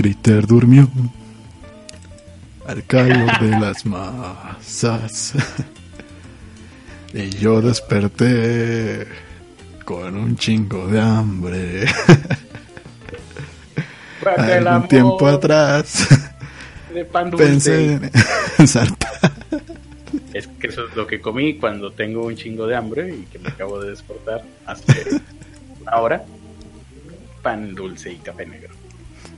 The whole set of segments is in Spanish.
Critter durmió al calor de las masas. y yo desperté con un chingo de hambre. Algún tiempo atrás pensé en saltar. Es que eso es lo que comí cuando tengo un chingo de hambre y que me acabo de despertar hace una hora. Pan dulce y café negro.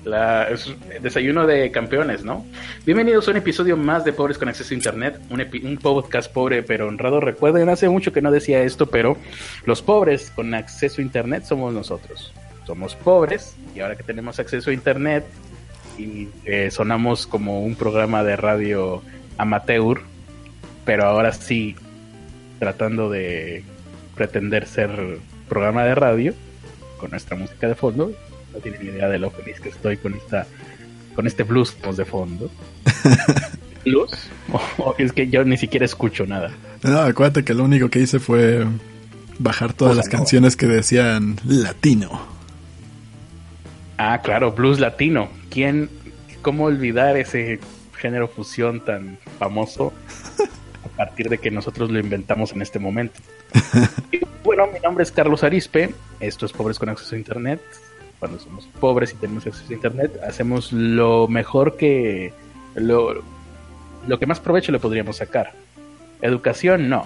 La, es desayuno de campeones, ¿no? Bienvenidos a un episodio más de Pobres con Acceso a Internet, un, un, podcast pobre pero honrado. Recuerden, hace mucho que no decía esto, pero los pobres con acceso a Internet somos nosotros. Somos pobres y ahora que tenemos acceso a Internet y eh, sonamos como un programa de radio amateur, pero ahora sí tratando de pretender ser programa de radio con nuestra música de fondo. No tienen idea de lo feliz que estoy con esta con este blues de fondo. ¿Blues? O, es que yo ni siquiera escucho nada. No, acuérdate que lo único que hice fue bajar todas las canciones que decían latino. Ah, claro, blues latino. ¿Quién, cómo olvidar ese género fusión tan famoso a partir de que nosotros lo inventamos en este momento? bueno, mi nombre es Carlos Arispe. Esto es Pobres con Acceso a Internet. Cuando somos pobres y tenemos acceso a Internet, hacemos lo mejor que. lo, lo que más provecho le podríamos sacar. Educación, no.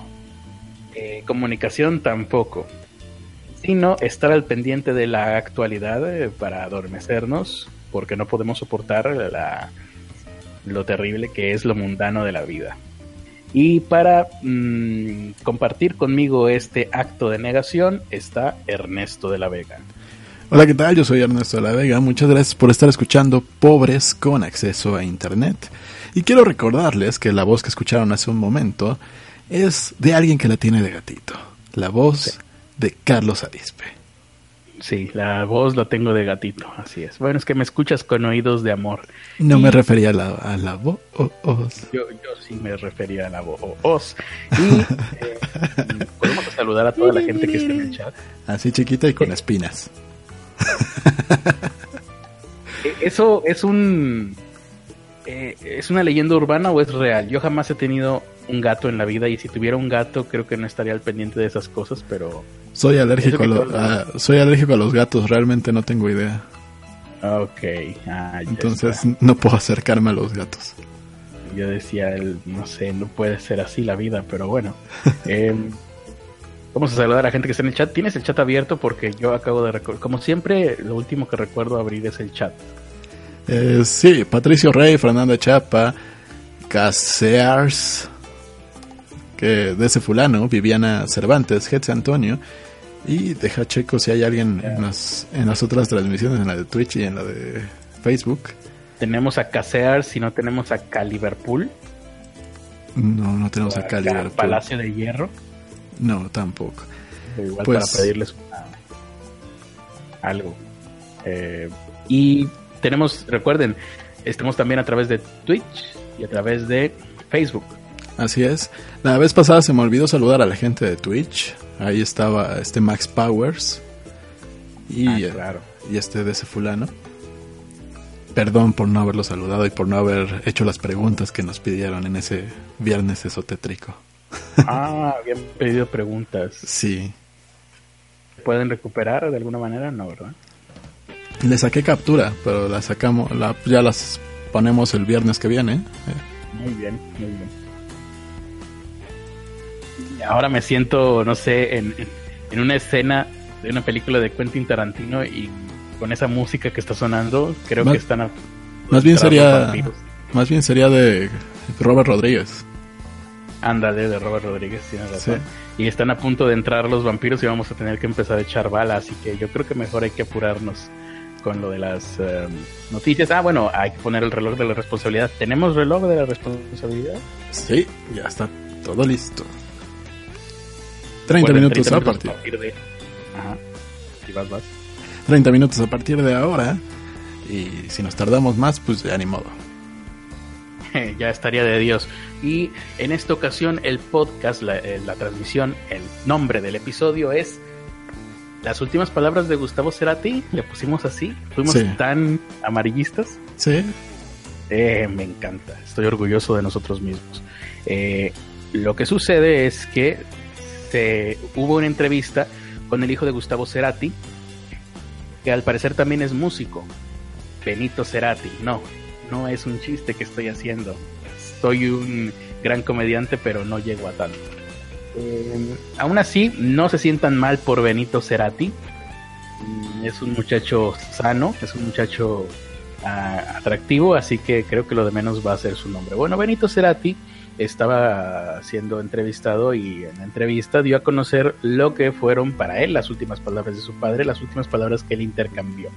Eh, comunicación, tampoco sino estar al pendiente de la actualidad eh, para adormecernos, porque no podemos soportar la, lo terrible que es lo mundano de la vida. Y para mm, compartir conmigo este acto de negación está Ernesto de la Vega. Hola, ¿qué tal? Yo soy Ernesto de la Vega. Muchas gracias por estar escuchando Pobres con acceso a Internet. Y quiero recordarles que la voz que escucharon hace un momento es de alguien que la tiene de gatito. La voz de Carlos Arispe. Sí, la voz la tengo de gatito, así es. Bueno, es que me escuchas con oídos de amor. No me refería a la, a la voz. Yo, sí me refería a la voz. Y eh, podemos saludar a toda la gente que está en el chat. Así chiquita y con espinas. E, eso es un... Eh, ¿Es una leyenda urbana o es real? Yo jamás he tenido un gato en la vida y si tuviera un gato creo que no estaría al pendiente de esas cosas, pero... Soy alérgico, a, soy alérgico a los gatos, realmente no tengo idea. Ok, ah, entonces no puedo acercarme a los gatos. Yo decía, no sé, no puede ser así la vida, pero bueno. Em, vamos a saludar a la gente que está en el chat. ¿Tienes el chat abierto? Porque yo acabo de recordar, como siempre, lo último que recuerdo abrir es el chat. Eh, sí, Patricio Rey, Fernanda Chapa, Casears, que de ese fulano, Viviana Cervantes, Hetze Antonio, y deja checo si hay alguien en, las, en las otras transmisiones, en la de Twitch y en la de Facebook. Tenemos a Casears si no tenemos a Caliverpool. No, no tenemos a Caliverpool. Palacio de Hierro. No, tampoco. igual para pues pedirles algo. Eh, y tenemos, recuerden, estamos también a través de Twitch y a través de Facebook. Así es. La vez pasada se me olvidó saludar a la gente de Twitch. Ahí estaba este Max Powers. Y, ah, claro. y este de ese fulano. Perdón por no haberlo saludado y por no haber hecho las preguntas que nos pidieron en ese viernes esotétrico. Ah, habían pedido preguntas. Sí. ¿Pueden recuperar de alguna manera? No, ¿verdad? Le saqué captura, pero la sacamos, la, ya las ponemos el viernes que viene. Muy bien, muy bien ahora me siento, no sé, en, en una escena de una película de Quentin Tarantino y con esa música que está sonando, creo que están a, más bien sería más bien sería de Robert Rodríguez. Ándale, de Robert Rodríguez, tienes razón. Y están a punto de entrar los vampiros y vamos a tener que empezar a echar balas, así que yo creo que mejor hay que apurarnos con lo de las em, noticias. Ah, bueno, hay que poner el reloj de la responsabilidad. ¿Tenemos reloj de la responsabilidad? Sí, ya está todo listo. 30 minutos, a partir, de... Ajá. vas, vas. 30 minutos a partir de ahora. Y si nos tardamos más, pues ya ni modo. ya estaría de Dios. Y en esta ocasión el podcast, la, eh, la, transmisión, el nombre del episodio es las últimas palabras de Gustavo Cerati, le pusimos así, fuimos Sí. tan amarillistas. Sí. Eh, me encanta, estoy orgulloso de nosotros mismos. Eh, lo que sucede es que se, hubo una entrevista con el hijo de Gustavo Cerati, que al parecer también es músico, Benito Cerati. No, no es un chiste que estoy haciendo. Soy un gran comediante, pero no llego a tanto. Eh, aún así, no se sientan mal por Benito Cerati. Es un muchacho sano, es un muchacho ah, atractivo, así que creo que lo de menos va a ser su nombre. Bueno, Benito Cerati estaba siendo entrevistado y en la entrevista dio a conocer lo que fueron para él las últimas palabras de su padre, las últimas palabras que él intercambió.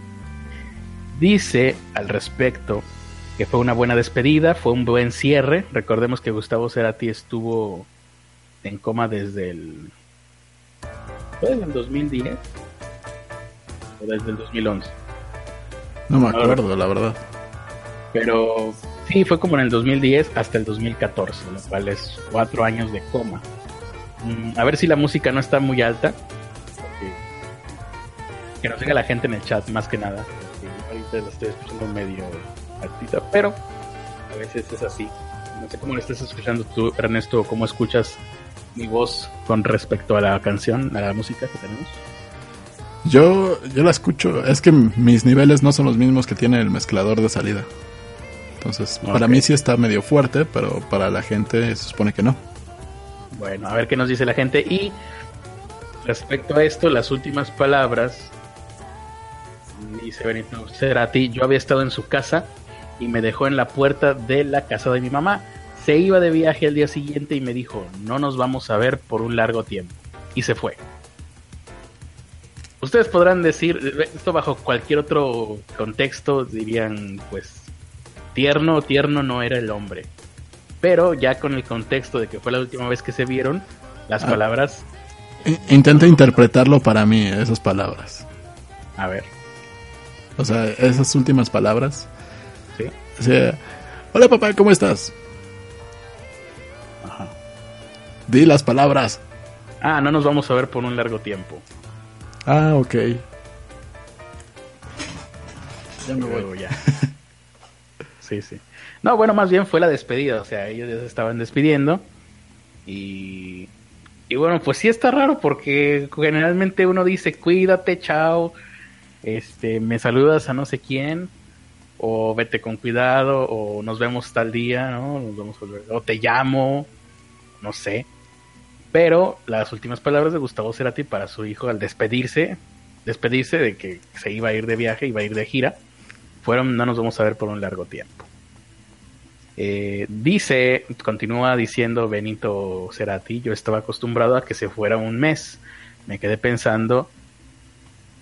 Dice al respecto que fue una buena despedida, fue un buen cierre. Recordemos que Gustavo Cerati estuvo en coma desde el, ¿fue desde el 2010 o desde el 2011. No me acuerdo, la verdad. Pero sí, fue como en el 2010 hasta el 2014, lo cual es cuatro años de coma. Mm, a ver si la música no está muy alta. porque- Que nos diga la gente en el chat más que nada. ahorita la estoy escuchando medio altita, pero a veces es así. No sé cómo lo estás escuchando tú, Ernesto, o cómo escuchas mi voz con respecto a la canción, a la música que tenemos. Yo, yo la escucho. Es que mis niveles no son los mismos que tiene el mezclador de salida. Entonces, para mí sí está medio fuerte, pero para la gente se supone que no. Bueno, a ver qué nos dice la gente. Y respecto a esto, las últimas palabras, dice Benito Cerati, yo había estado en su casa y me dejó en la puerta de la casa de mi mamá. Se iba de viaje al día siguiente y me dijo, no nos vamos a ver por un largo tiempo. Y se fue. Ustedes podrán decir, esto bajo cualquier otro contexto, dirían, pues, tierno, tierno no era el hombre. Pero ya con el contexto de que fue la última vez que se vieron, las Ah. palabras, Intenta interpretarlo para mí, esas palabras. a ver, O sea, esas últimas palabras. O sea, hola papá, ¿cómo estás? Ajá. Di las palabras. Ah, no nos vamos a ver por un largo tiempo. Ah, ok. Ya me voy. ya. Sí, sí. No, bueno, más bien fue la despedida, o sea, ellos ya se estaban despidiendo y y bueno, pues sí está raro porque generalmente uno dice, "Cuídate, chao." Este, me saludas a no sé quién o vete con cuidado o nos vemos tal día, ¿no? Nos vemos o te llamo, no sé. Pero las últimas palabras de Gustavo Cerati para su hijo al despedirse, despedirse de que se iba a ir de viaje, iba a ir de gira, fueron no nos vamos a ver por un largo tiempo. Eh, dice, continúa diciendo Benito Cerati, yo estaba acostumbrado a que se fuera un mes. Me quedé pensando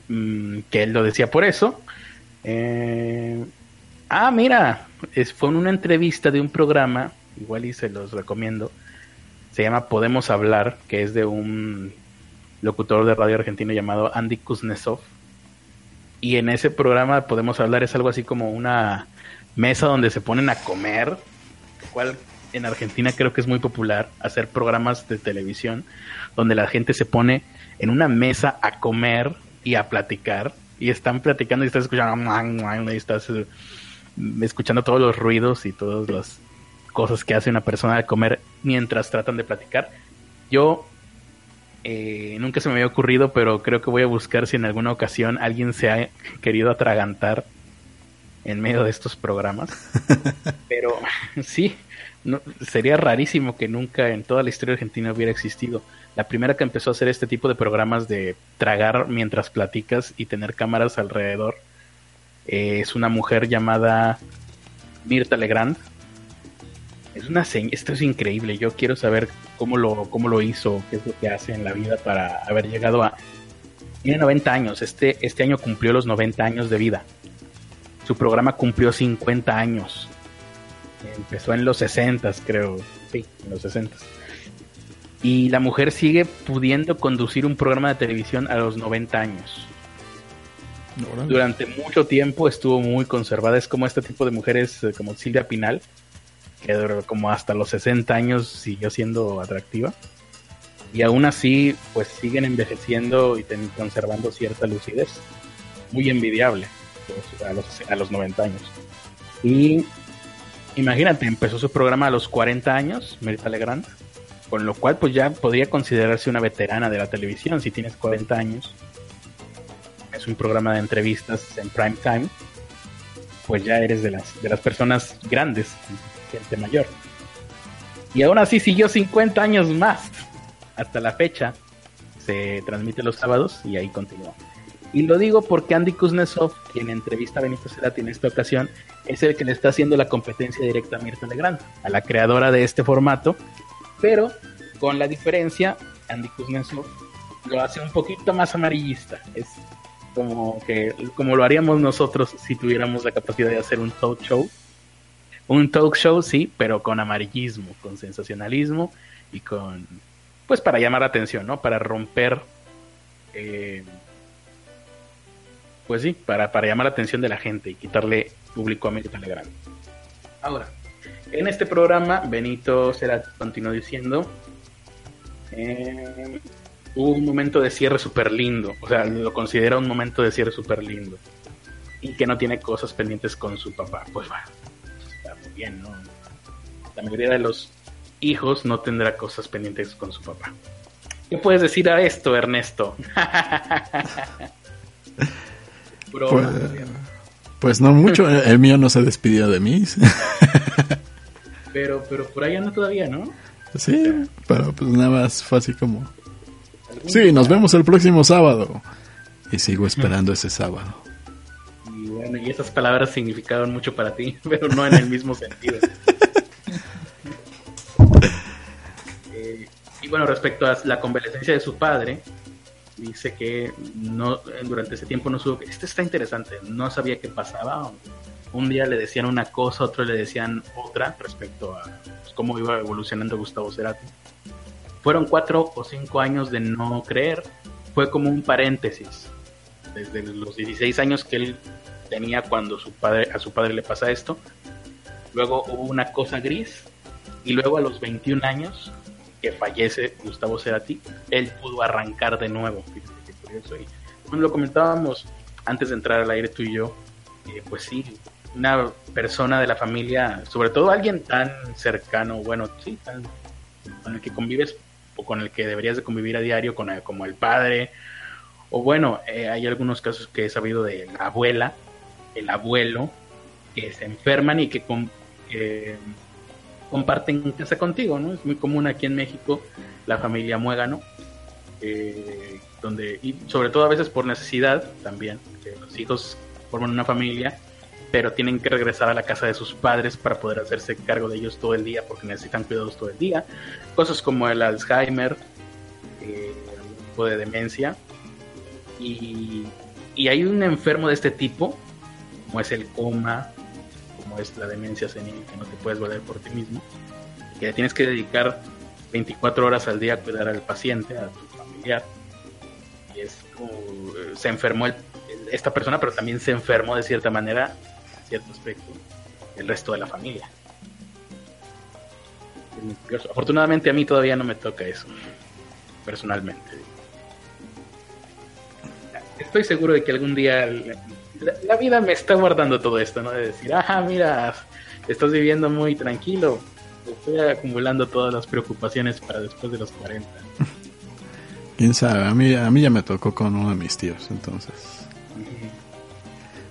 mm, que él lo decía por eso. Eh, ah, mira, es, fue en una entrevista de un programa, igual y se los recomiendo, se llama Podemos Hablar, que es de un locutor de radio argentino llamado Andy Kuznetsov. Y en ese programa Podemos Hablar es algo así como una mesa donde se ponen a comer, cual en Argentina creo que es muy popular hacer programas de televisión donde la gente se pone en una mesa a comer y a platicar y están platicando y estás escuchando y estás escuchando todos los ruidos y todas las cosas que hace una persona al comer mientras tratan de platicar. Yo eh, nunca se me había ocurrido, pero creo que voy a buscar si en alguna ocasión alguien se ha querido atragantar en medio de estos programas. Pero sí, no, sería rarísimo que nunca en toda la historia argentina hubiera existido. La primera que empezó a hacer este tipo de programas de tragar mientras platicas y tener cámaras alrededor eh, es una mujer llamada Mirta Legrand. Es una esto es increíble. Yo quiero saber cómo lo, cómo lo hizo, qué es lo que hace en la vida para haber llegado a. Tiene 90 años. Este, este año cumplió los 90 años de vida. Su programa cumplió 50 años. Empezó en los 60, creo. Sí, en los 60. Y la mujer sigue pudiendo conducir un programa de televisión a los 90 años. Durante mucho tiempo estuvo muy conservada. Es como este tipo de mujeres, eh, como Silvia Pinal, que como hasta los 60 años siguió siendo atractiva. y aún así pues siguen envejeciendo y conservando cierta lucidez. Muy envidiable pues, a, los, a los 90 años. Y imagínate, empezó su programa a los 40 años, Merita Legrand, con lo cual pues ya podría considerarse una veterana de la televisión si tienes 40 años. Un programa de entrevistas en prime time, pues ya eres de las, de las personas grandes, gente mayor. Y aún así siguió 50 años más. Hasta la fecha se transmite los sábados y ahí continúa. Y lo digo porque Andy Kuznetsov, quien entrevista a Benito Cerati en esta ocasión, es el que le está haciendo la competencia directa a Mirta Legrand, a la creadora de este formato, pero con la diferencia, Andy Kuznetsov lo hace un poquito más amarillista. Es como que como lo haríamos nosotros si tuviéramos la capacidad de hacer un talk show. Un talk show, sí, pero con amarillismo, con sensacionalismo y con pues para llamar la atención, ¿no? Para romper eh, pues sí, para, para llamar la atención de la gente y quitarle público a Mirta Legrand. Ahora, en este programa, Benito será continuó diciendo, eh, hubo un momento de cierre súper lindo, o sea, lo considera un momento de cierre súper lindo, y que no tiene cosas pendientes con su papá. Pues bueno, está muy bien, ¿no? La mayoría de los hijos no tendrá cosas pendientes con su papá. ¿Qué puedes decir a esto, Ernesto? pues, pues, no mucho, el mío no se despidió de mí. pero, pero por ahí anda todavía, ¿no? Sí, pero pues nada más fue así como... Sí, nos vemos el próximo sábado. Y sigo esperando ese sábado. Y bueno, y esas palabras significaron mucho para ti, pero no en el mismo sentido. Eh, y bueno, respecto a la convalecencia de su padre, dice que no durante ese tiempo no supo esto está interesante no sabía qué pasaba un día le decían una cosa otro le decían otra respecto a pues, cómo iba evolucionando Gustavo Cerati fueron cuatro o cinco años de no creer fue como un paréntesis desde los 16 años que él tenía cuando su padre a su padre le pasa esto luego hubo una cosa gris y luego a los 21 años que fallece Gustavo Cerati, él pudo arrancar de nuevo. Y cuando lo comentábamos antes de entrar al aire tú y yo, pues sí, una persona de la familia, sobre todo alguien tan cercano, bueno, sí, con el que convives o con el que deberías de convivir a diario, con como el padre, o bueno, eh, hay algunos casos que he sabido de la abuela, el abuelo, que se enferman y que con, comparten casa contigo, ¿no? Es muy común aquí en México la familia muégano, eh, donde, y sobre todo a veces por necesidad también, que los hijos forman una familia, pero tienen que regresar a la casa de sus padres para poder hacerse cargo de ellos todo el día porque necesitan cuidados todo el día. Cosas como el Alzheimer, eh, algún tipo de demencia. Y, y hay un enfermo de este tipo, como es el coma, es la demencia senil, que no te puedes valer por ti mismo, que tienes que dedicar 24 horas al día a cuidar al paciente, a tu familiar. Y es como, eh, se enfermó esta persona, pero también se enfermó de cierta manera, cierto aspecto, el resto de la familia. Afortunadamente a mí todavía no me toca eso, personalmente. Estoy seguro de que algún día la, vida me está guardando todo esto, ¿no? De decir, ah, mira, estás viviendo muy tranquilo, estoy acumulando todas las preocupaciones para después de los 40. Quién sabe, a mí, a mí ya me tocó con uno de mis tíos, entonces.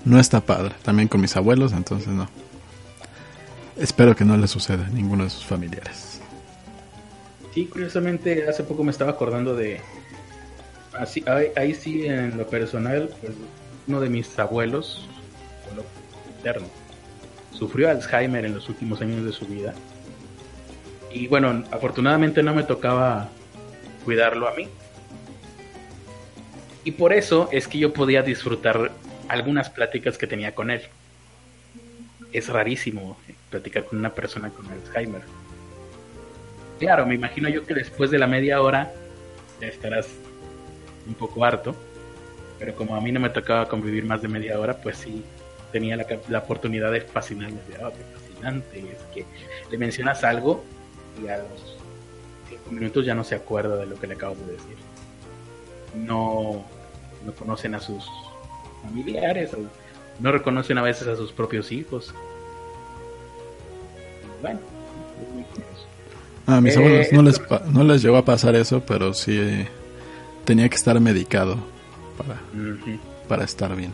No está padre, también con mis abuelos, entonces no. Espero que no le suceda a ninguno de sus familiares. Sí, curiosamente, hace poco me estaba acordando de. Así, ahí, sí, en lo personal, pues uno de mis abuelos, abuelo eterno, sufrió Alzheimer en los últimos años de su vida. Y bueno, afortunadamente no me tocaba cuidarlo a mí. Y por eso es que yo podía disfrutar algunas pláticas que tenía con él. Es rarísimo platicar con una persona con Alzheimer. Claro, me imagino yo que después de la media hora ya estarás un poco harto pero como a mí no me tocaba convivir más de media hora, pues sí tenía la, la oportunidad de fascinarme. Oh, qué fascinante, es que le mencionas algo y a los cinco minutos ya no se acuerda de lo que le acabo de decir. No, no conocen a sus familiares, no reconocen a veces a sus propios hijos. Bueno, a mis abuelos no les, no les llegó a pasar eso, pero sí tenía que estar medicado para, para estar bien.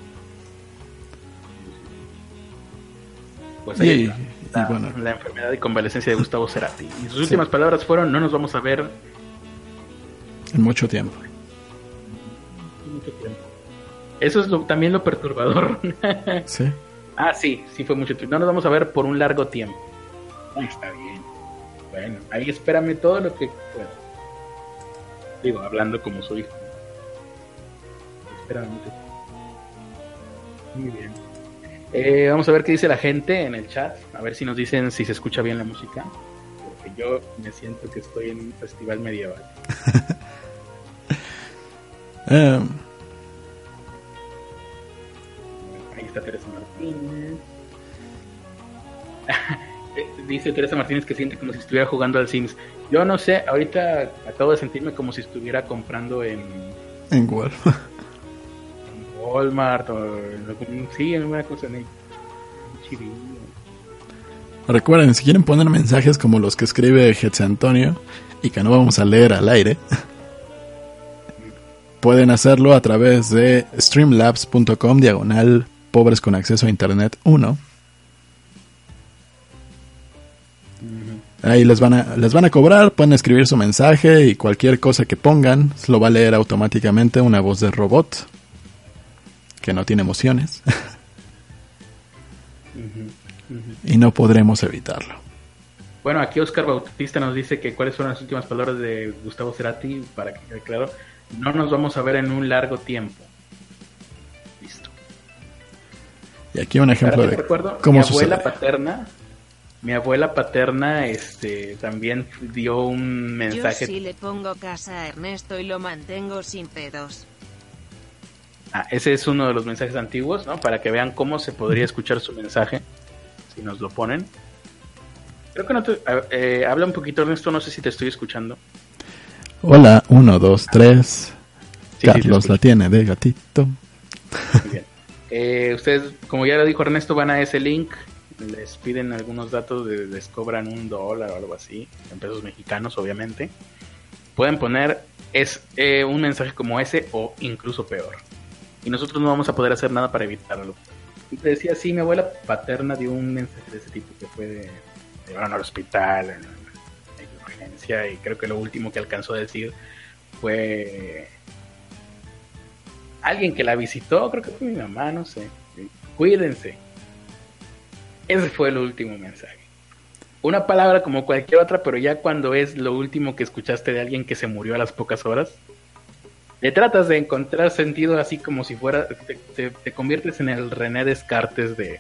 Pues ahí la, bueno. la enfermedad y convalecencia de Gustavo Cerati. Y sus últimas palabras fueron, no nos vamos a ver en mucho tiempo. Eso es lo, también lo perturbador. sí. Ah, sí, sí fue mucho tiempo. No nos vamos a ver por un largo tiempo. está bien. Bueno, ahí espérame todo lo que pueda. Digo, hablando como su hijo. Espérame. Muy bien. Eh, vamos a ver qué dice la gente en el chat. A ver si nos dicen si se escucha bien la música. Porque yo me siento que estoy en un festival medieval. Em. Martínez. dice Teresa Martínez que siente como si estuviera jugando al Sims. Yo no sé, ahorita acabo de sentirme como si estuviera comprando en... En Walmart. En Walmart o sí, en una cosa en Recuerden, si quieren poner mensajes como los que escribe Hetze Antonio y que no vamos a leer al aire, pueden hacerlo a través de streamlabs.com diagonal pobres con acceso a internet 1 Ahí les van a, les van a cobrar, pueden escribir su mensaje y cualquier cosa que pongan lo va a leer automáticamente una voz de robot que no tiene emociones. Y no podremos evitarlo. Bueno, aquí Oscar Bautista nos dice que cuáles son las últimas palabras de Gustavo Cerati, para que quede claro. No nos vamos a ver en un largo tiempo. Y aquí un ejemplo de cómo mi abuela paterna mi abuela paterna este también dio un mensaje. Yo sí le pongo casa a Ernesto y lo mantengo sin pedos. Ah, ese es uno de los mensajes antiguos, ¿no? Para que vean cómo se podría escuchar su mensaje, si nos lo ponen. Creo que no te... Eh, habla un poquito, Ernesto, no sé si te estoy escuchando. Hola, uno, dos, tres. Carlos la tiene de gatito. Muy bien. Eh, ustedes, como ya lo dijo Ernesto, van a ese link les piden algunos datos, les cobran un dólar o algo así, en pesos mexicanos obviamente, pueden poner es eh, un mensaje como ese o incluso peor. Y nosotros no vamos a poder hacer nada para evitarlo. Y te decía, sí, mi abuela paterna dio un mensaje de ese tipo que fue de llevaron al hospital en, en urgencia y creo que lo último que alcanzó a decir fue alguien que la visitó, creo que fue mi mamá, no sé. Cuídense, ese fue el último mensaje. Una palabra como cualquier otra, pero ya cuando es lo último que escuchaste de alguien que se murió a las pocas horas, le tratas de encontrar sentido así como si fuera, te, conviertes en el René Descartes de,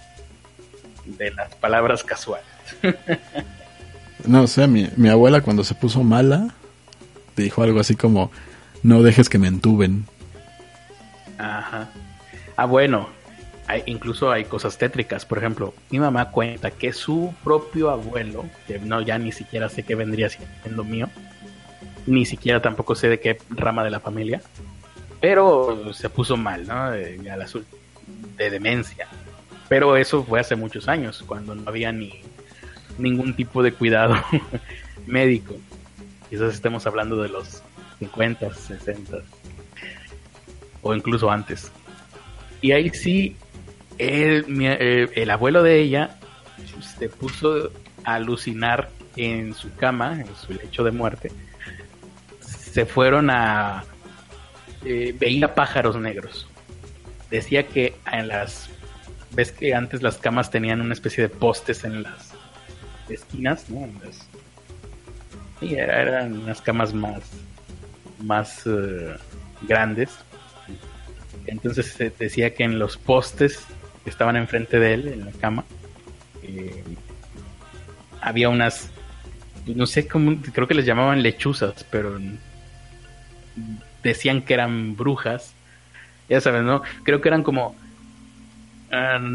de las palabras casuales. no sé, mi, mi abuela cuando se puso mala, dijo algo así como, no dejes que me entuben. Ajá. Ah, bueno, incluso hay cosas tétricas. Por ejemplo, mi mamá cuenta que su propio abuelo, que no ya ni siquiera sé qué vendría siendo mío, ni siquiera tampoco sé de qué rama de la familia, pero se puso mal, ¿no? De, de demencia. Pero eso fue hace muchos años, cuando no había ni ningún tipo de cuidado médico. Quizás estemos hablando de los 50, 60 o incluso antes. Y ahí sí eh, el abuelo de ella se puso a alucinar en su cama, en su lecho de muerte. Se fueron a... Eh, veía pájaros negros. Decía que en las... Ves que antes las camas tenían una especie de postes en las esquinas, ¿no? sí, eran unas camas más, más eh, grandes. Entonces se decía que en los postes que estaban enfrente de él en la cama. Eh, había unas, no sé cómo, creo que les llamaban lechuzas, pero decían que eran brujas. Ya sabes, ¿no? Creo que eran como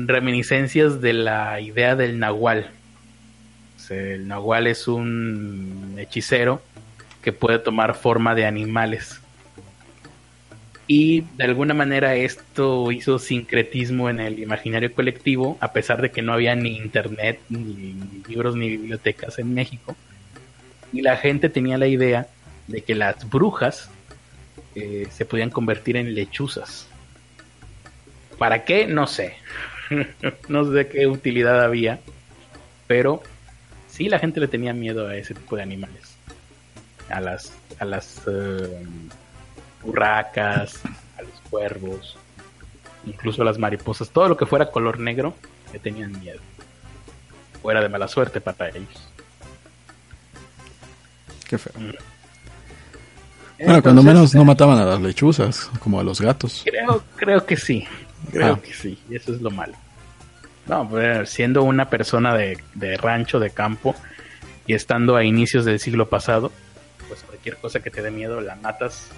reminiscencias de la idea del nahual. el nahual es un hechicero que puede tomar forma de animales. Y de alguna manera esto hizo sincretismo en el imaginario colectivo, a pesar de que no había ni internet, ni libros, ni bibliotecas en México. Y la gente tenía la idea de que las brujas eh, se podían convertir en lechuzas. ¿Para qué? No sé. no sé qué utilidad había. Pero sí, la gente le tenía miedo a ese tipo de animales. A las, a las eh, urracas, a los cuervos, incluso a las mariposas, todo lo que fuera color negro, le tenían miedo. Fuera de mala suerte para ellos. Qué feo. bueno, cuando menos no mataban a las lechuzas, como a los gatos. Creo, creo que sí. Creo ah. que sí. Eso es lo malo. No, pues, siendo una persona de, de rancho, de campo, y estando a inicios del siglo pasado, pues cualquier cosa que te dé miedo la matas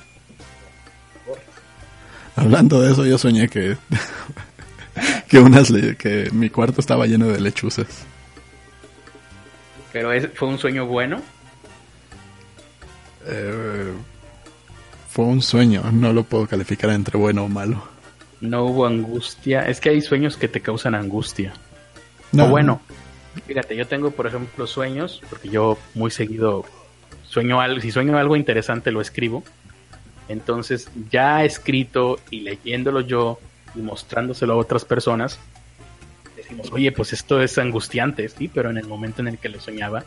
Hablando de eso, yo soñé que que unas que mi cuarto estaba lleno de lechuzas. Pero fue un sueño bueno. Eh, fue un sueño, no lo puedo calificar entre bueno o malo. No hubo angustia, es que hay sueños que te causan angustia. No. O bueno, fíjate, yo tengo por ejemplo sueños, porque yo muy seguido sueño algo, si sueño algo interesante lo escribo entonces, ya escrito y leyéndolo yo y mostrándoselo a otras personas, decimos, oye, pues esto es angustiante, sí, pero en el momento en el que lo soñaba,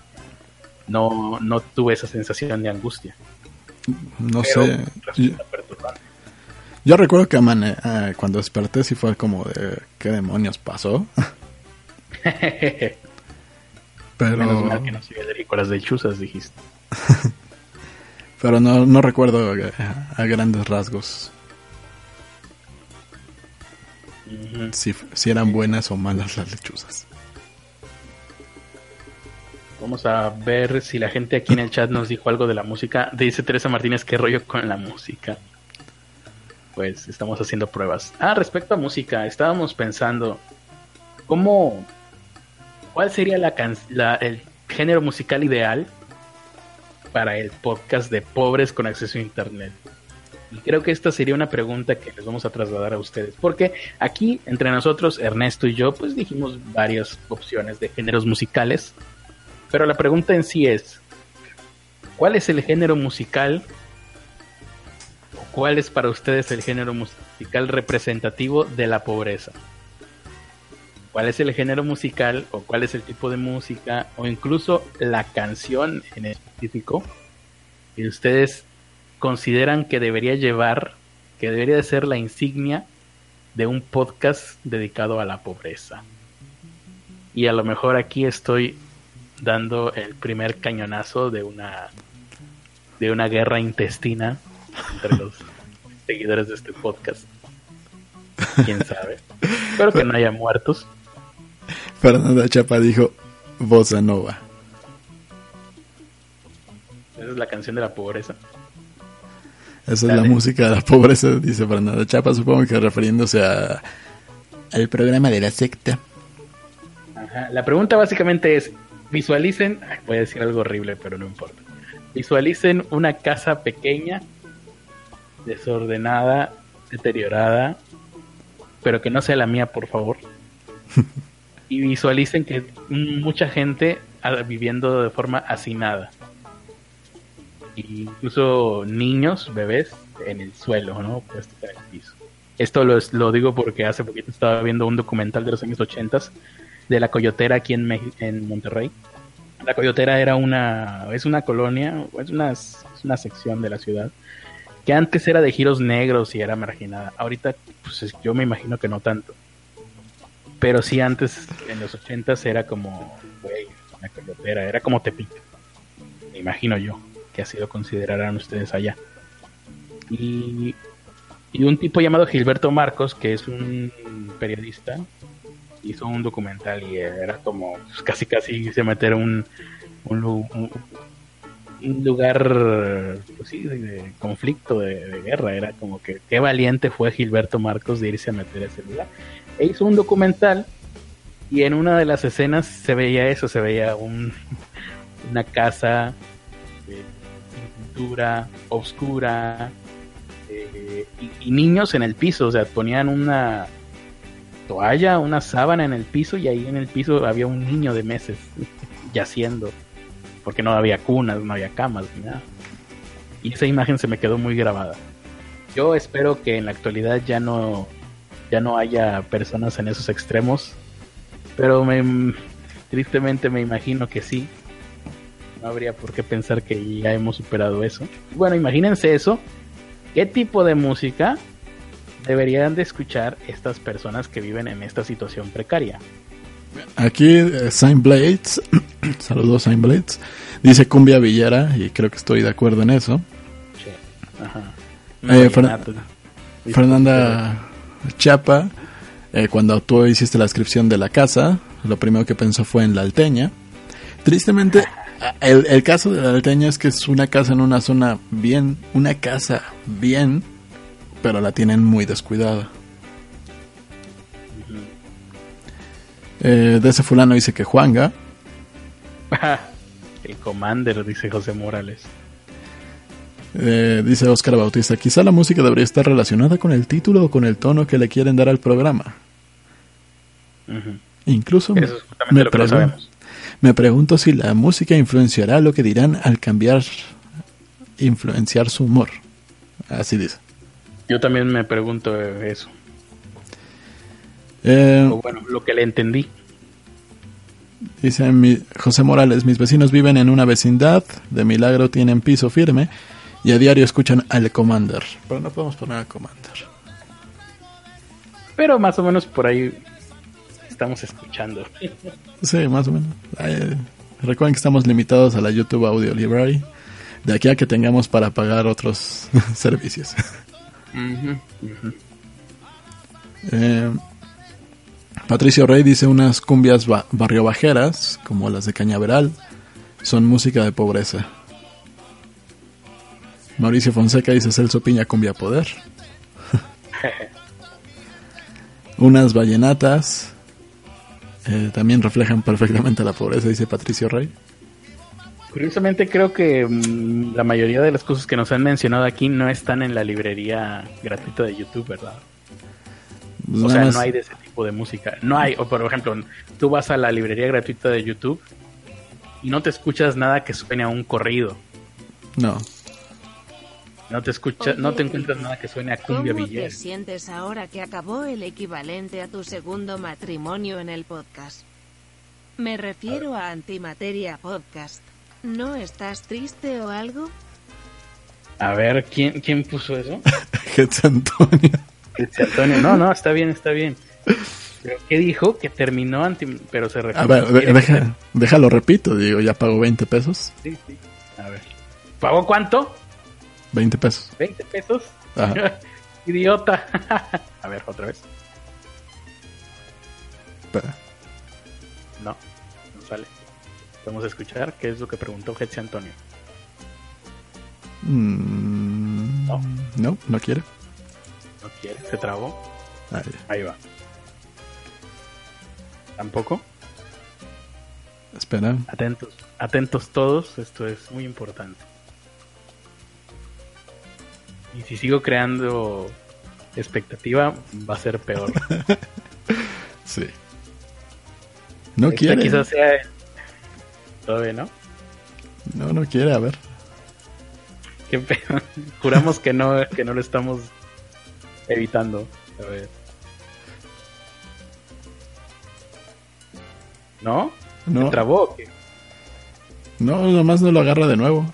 no, no tuve esa sensación de angustia. No sé. Yo, recuerdo que eh, cuando desperté sí fue como de, ¿qué demonios pasó? pero... Menos mal que no soy de chuzas, dijiste. Pero no, no recuerdo a, grandes rasgos. si, si, eran buenas o malas las lechuzas. Vamos a ver si la gente aquí en el chat nos dijo algo de la música. Dice Teresa Martínez, ¿qué rollo con la música? Pues estamos haciendo pruebas. Ah, respecto a música, estábamos pensando, ¿cómo, cuál sería la, la el género musical ideal para el podcast de pobres con acceso a Internet? Y creo que esta sería una pregunta que les vamos a trasladar a ustedes, porque aquí entre nosotros, Ernesto y yo, pues dijimos varias opciones de géneros musicales, pero la pregunta en sí es, ¿cuál es el género musical o cuál es para ustedes el género musical representativo de la pobreza? cuál es el género musical o cuál es el tipo de música o incluso la canción en que ustedes consideran que debería llevar, que debería de ser la insignia de un podcast dedicado a la pobreza. Y a lo mejor aquí estoy dando el primer cañonazo de una de una guerra intestina entre los seguidores de este podcast. Quién sabe. Espero que no haya muertos. Fernanda Chapa dijo Bossa Nova. Esa es la canción de la pobreza. Esa es la música de la pobreza, dice Fernanda Chapa, supongo que refiriéndose a al programa de la secta. Ajá. La pregunta básicamente es, visualicen, voy a decir algo horrible, pero no importa. Visualicen una casa pequeña, desordenada, deteriorada, pero que no sea la mía, por favor. y visualicen que mucha gente viviendo de forma hacinada. Incluso niños, bebés, en el suelo, ¿no? Esto lo, lo, digo porque hace poquito estaba viendo un documental de los años 80 de la Coyotera aquí en, en Monterrey. La Coyotera era una, es una colonia, es una, es una sección de la ciudad que antes era de giros negros y era marginada. Ahorita, pues yo me imagino que no tanto. Pero sí, antes, en los ochentas, era como, güey, una coyotera, era como Tepic. Me imagino yo que así lo considerarán ustedes allá. Y, y un tipo llamado Gilberto Marcos, que es un periodista, hizo un documental y era como pues, casi casi se meter un, un, lugar pues sí, de, conflicto, de, de, guerra. Era como que qué valiente fue Gilberto Marcos de irse a meter a ese lugar e hizo un documental y en una de las escenas se veía eso, se veía un, una casa pintura oscura eh, y, niños en el piso, o sea, ponían una toalla, una sábana en el piso y ahí en el piso había un niño de meses yaciendo, porque no había cunas, no había camas ni nada. Y esa imagen se me quedó muy grabada. Yo espero que en la actualidad ya no ya no haya personas en esos extremos, pero me, tristemente me imagino que sí. No habría por qué pensar que ya hemos superado eso. Bueno, imagínense eso. ¿Qué tipo de música deberían de escuchar estas personas que viven en esta situación precaria? Aquí eh, Sign Blades, saludos Sign Blades, dice cumbia villera y creo que estoy de acuerdo en eso. Sí. Ajá. Eh, Fer-. Fernanda Chapa, eh, cuando tú hiciste la descripción de la casa, lo primero que pensó fue en la alteña. Tristemente, el, el caso de la alteña es que es una casa en una zona bien, una casa bien, pero la tienen muy descuidada. Eh, de ese fulano dice que Juanga, El Commander, dice José Morales. eh, dice Oscar Bautista, quizá la música debería estar relacionada con el título o con el tono que le quieren dar al programa. Incluso Eso es me, me pregunto si la música influenciará lo que dirán al cambiar, influenciar su humor. Así dice. Yo también me pregunto eso. Eh, O bueno, lo que le entendí. dice mi- José Morales, mis vecinos viven en una vecindad, de milagro tienen piso firme y a diario escuchan al Commander. Pero no podemos poner al Commander. Pero más o menos por ahí estamos escuchando. Sí, más o menos. Eh, recuerden que estamos limitados a la YouTube Audio Library. De aquí a que tengamos para pagar otros servicios. Ujú, ujú. Eh, Patricio Rey dice unas cumbias ba- barrio bajeras, como las de Cañaveral, son música de pobreza. Mauricio Fonseca dice Celso Piña cumbia poder. unas vallenatas eh, también reflejan perfectamente la pobreza, dice Patricio Rey. Curiosamente creo que mm, la mayoría de las cosas que nos han mencionado aquí no están en la librería gratuita de YouTube, ¿verdad? Pues O sea, más- no hay de ese tipo de música. No hay, o por ejemplo, tú vas a la librería gratuita de YouTube y no te escuchas nada que suene a un corrido. no. No te escuchas, no te encuentras nada que suene a cumbia ¿Cómo te villera. sientes ahora que acabó el equivalente a tu segundo matrimonio en el podcast? Me refiero a Antimateria Podcast. ¿No estás triste o algo? A ver, ¿quién, quién puso eso? Jesús Antonio. Este Antonio. No, no, está bien, está bien. Pero, ¿Qué dijo? Que terminó anti... Pero se A refiere... ver, de- deja, déjalo repito, digo, ya pago 20 pesos. Sí, sí. A ver. ¿Pagó cuánto? 20 pesos. ¿20 pesos? Ajá. Idiota. A ver, otra vez. Espera. No, no sale. Vamos a escuchar qué es lo que preguntó Hetzi Antonio. Mm, No. no, no quiere. No quiere, se trabó. Ahí. Ahí va. Tampoco. Espera. Atentos, atentos todos, esto es muy importante. Y si sigo creando expectativa, va a ser peor. Sí. No Esta quiere. quizás sea... Todavía no. No, no quiere, a ver. Qué pedo. Juramos que no, que no lo estamos evitando. A ver. ¿No? No, ¿Se trabó o qué? no, nomás no lo agarra de nuevo.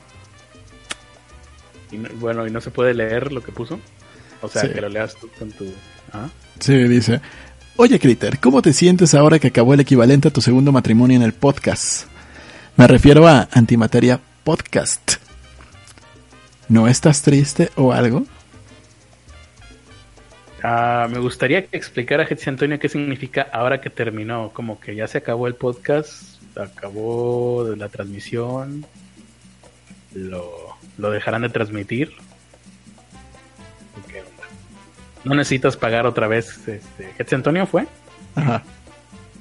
Y no- bueno, ¿y no se puede leer lo que puso? O sea, Sí. que lo leas tú con tu... ¿Ah? Sí, dice. Oye, Critter, ¿cómo te sientes ahora que acabó el equivalente a tu segundo matrimonio en el podcast? Me refiero a Antimateria Podcast. ¿No estás triste o algo? Ah, me gustaría que explicara Hetzi Antonio qué significa ahora que terminó. Como que ya se acabó el podcast, acabó la transmisión, lo, lo dejarán de transmitir. ¿O qué onda? No necesitas pagar otra vez. Este, Antonio fue. Ajá.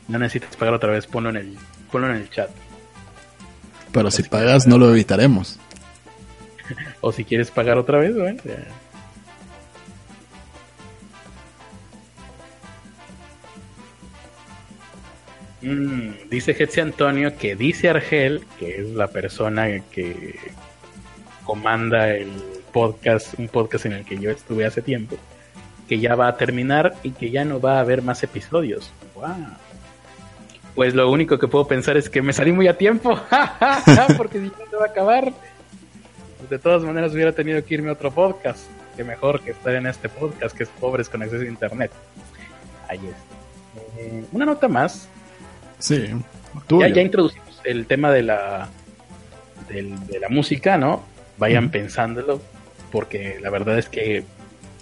No necesitas pagar otra vez. Ponlo en el, ponlo en el chat. Pero si pagas, no lo evitaremos. o si quieres pagar otra vez, bueno, ya. Mm, dice Hetzi Antonio que dice Argel, que es la persona que comanda el podcast, un podcast en el que yo estuve hace tiempo, que ya va a terminar y que ya no va a haber más episodios. Pues lo único que puedo pensar es que me salí muy a tiempo, porque si no se va a acabar, de todas maneras hubiera tenido que irme a otro podcast. Que mejor que estar en este podcast, que es Pobres con Acceso a Internet. Ahí es. Eh, una nota más Sí, ya, ya, introducimos el tema de la, de la música, ¿no? Vayan pensándolo, porque la verdad es que...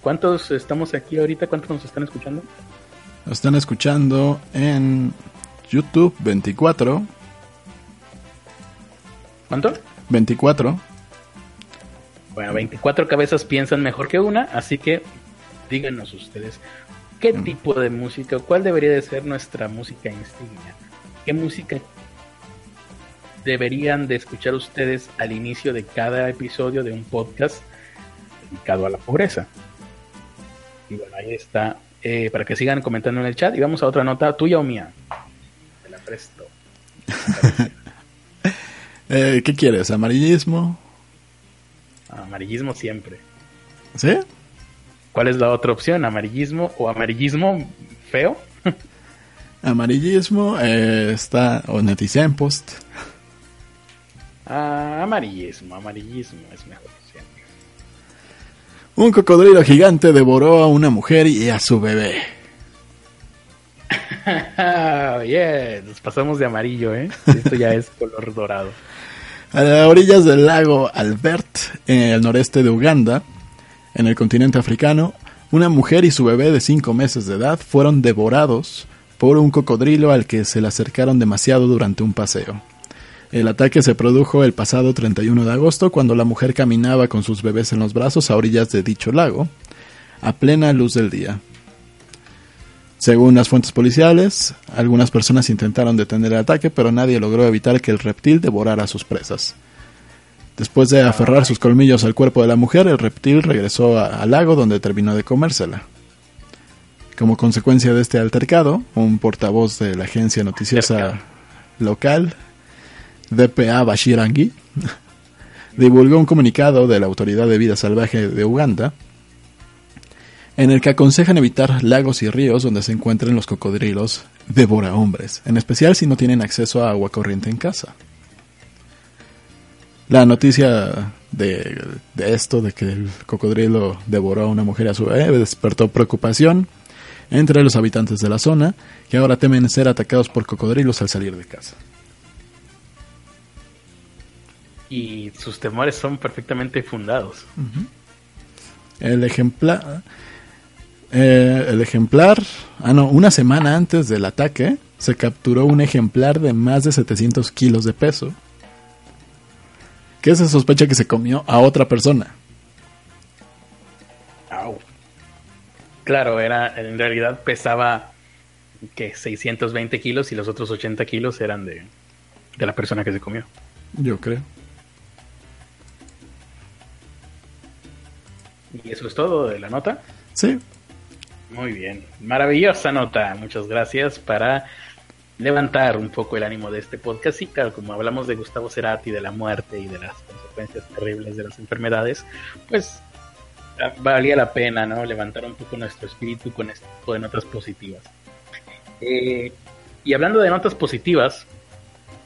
¿Cuántos estamos aquí ahorita? ¿Cuántos nos están escuchando? Nos están escuchando en YouTube 24. ¿Cuánto? 24. Bueno, 24 cabezas piensan mejor que una, así que díganos ustedes, ¿qué tipo de música, cuál debería de ser nuestra música insignia? ¿Qué música deberían de escuchar ustedes al inicio de cada episodio de un podcast dedicado a la pobreza? Y bueno, ahí está. Eh, para que sigan comentando en el chat. Y vamos a otra nota, tuya o mía. Te la presto. eh, ¿Qué quieres? ¿Amarillismo? Amarillismo siempre. ¿Sí? ¿Cuál es la otra opción? ¿Amarillismo o amarillismo feo? Amarillismo eh, está o Netizen Post. Ah, amarillismo, amarillismo es mejor siempre. Un cocodrilo gigante devoró a una mujer y a su bebé. yeah, nos pasamos de amarillo, ¿eh? Esto ya es color dorado. A las orillas del lago Albert, en el noreste de Uganda, en el continente africano, una mujer y su bebé de 5 meses de edad fueron devorados por un cocodrilo al que se le acercaron demasiado durante un paseo. El ataque se produjo el pasado 31 de agosto cuando la mujer caminaba con sus bebés en los brazos a orillas de dicho lago, a plena luz del día. Según las fuentes policiales, algunas personas intentaron detener el ataque, pero nadie logró evitar que el reptil devorara a sus presas. Después de aferrar sus colmillos al cuerpo de la mujer, el reptil regresó al lago donde terminó de comérsela. Como consecuencia de este altercado, un portavoz de la agencia noticiosa local, DPA Bashirangi, divulgó un comunicado de la Autoridad de Vida Salvaje de Uganda en el que aconsejan evitar lagos y ríos donde se encuentren los cocodrilos devora hombres, en especial si no tienen acceso a agua corriente en casa. La noticia de, esto, de que el cocodrilo devoró a una mujer a su bebé, despertó preocupación entre los habitantes de la zona, que ahora temen ser atacados por cocodrilos al salir de casa. Y sus temores son perfectamente fundados. El ejemplar... Eh, el ejemplar... Ah, no, una semana antes del ataque se capturó un ejemplar de más de 700 kilos de peso que se sospecha que se comió a otra persona. Claro, era, en realidad pesaba que 620 kilos y los otros 80 kilos eran de, de la persona que se comió. Yo creo. ¿Y eso es todo de la nota? Sí. Muy bien. Maravillosa nota. Muchas gracias para levantar un poco el ánimo de este podcast. Y claro, como hablamos de Gustavo Cerati, de la muerte y de las consecuencias terribles de las enfermedades, pues valía la pena, ¿no? Levantar un poco nuestro espíritu con este tipo de notas positivas. Eh, y hablando de notas positivas,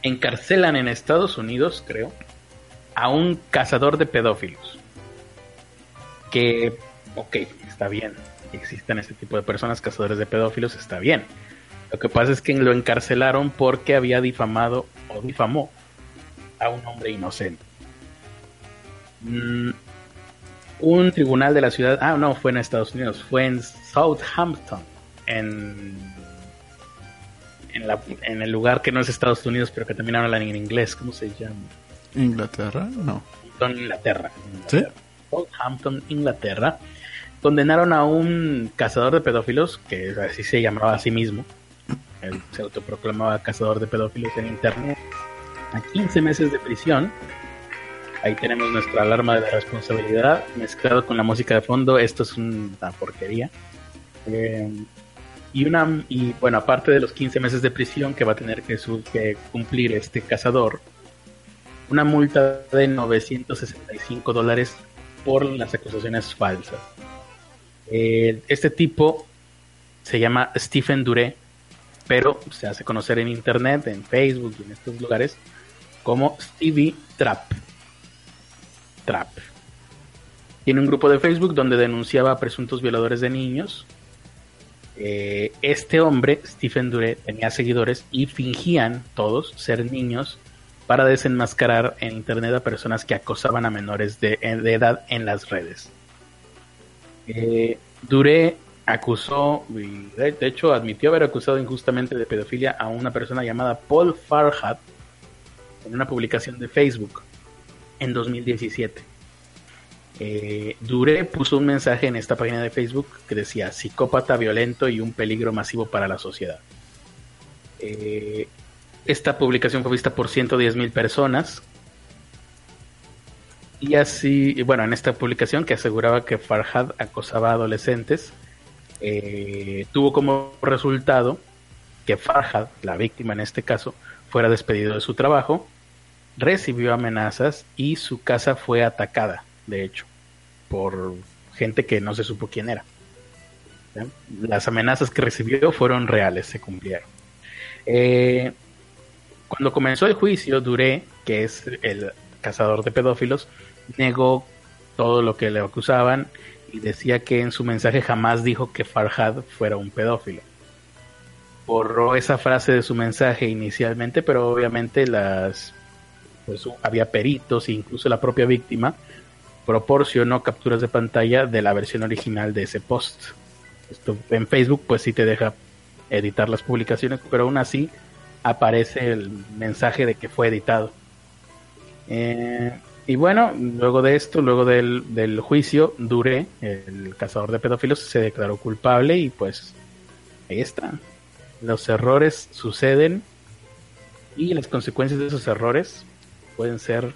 encarcelan en Estados Unidos, creo, a un cazador de pedófilos. Que, ok, está bien, existen este tipo de personas, cazadores de pedófilos, está bien. Lo que pasa es que lo encarcelaron porque había difamado o difamó a un hombre inocente. Mm, un tribunal de la ciudad, ah, no, fue en Estados Unidos, fue en Southampton, en, en, la, en el lugar que no es Estados Unidos, pero que también hablan en inglés, ¿cómo se llama? Inglaterra, no. Inglaterra. ¿Sí? Southampton, Inglaterra. Condenaron a un cazador de pedófilos, que así se llamaba a sí mismo, él se autoproclamaba cazador de pedófilos en internet, a 15 meses de prisión Ahí tenemos nuestra alarma de la responsabilidad mezclado con la música de fondo. Esto es una porquería. Eh, y una y bueno, aparte de los 15 meses de prisión que va a tener que, que cumplir este cazador, una multa de 965 dólares por las acusaciones falsas. Eh, este tipo se llama Stephen Duré, pero se hace conocer en internet, en Facebook y en estos lugares como Stevie Trap. Trap. Tiene un grupo de Facebook donde denunciaba a presuntos violadores de niños. Eh, este hombre, Stephen Duré, tenía seguidores y fingían todos ser niños para desenmascarar en internet a personas que acosaban a menores de, edad en las redes. Eh, Duré acusó, de, hecho admitió haber acusado injustamente de pedofilia a una persona llamada Paul Farhad en una publicación de Facebook en 2017. Eh, Dure puso un mensaje en esta página de Facebook que decía psicópata violento y un peligro masivo para la sociedad. Eh, esta publicación fue vista por 110 mil personas. Y así, bueno, en esta publicación que aseguraba que Farhad acosaba a adolescentes, eh, tuvo como resultado que Farhad, la víctima en este caso, fuera despedido de su trabajo, recibió amenazas y su casa fue atacada, de hecho, por gente que no se supo quién era. Las amenazas que recibió fueron reales, se cumplieron. Eh, cuando comenzó el juicio, Duré, que es el cazador de pedófilos, negó todo lo que le acusaban y decía que en su mensaje jamás dijo que Farhad fuera un pedófilo. Borró esa frase de su mensaje inicialmente, pero obviamente las pues había peritos e incluso la propia víctima proporcionó capturas de pantalla de la versión original de ese post. Esto en Facebook pues sí te deja editar las publicaciones, pero aún así aparece el mensaje de que fue editado. Eh, y bueno, luego de esto, luego del, del juicio, Dure, el cazador de pedófilos, se declaró culpable y pues ahí está. Los errores suceden y las consecuencias de esos errores pueden ser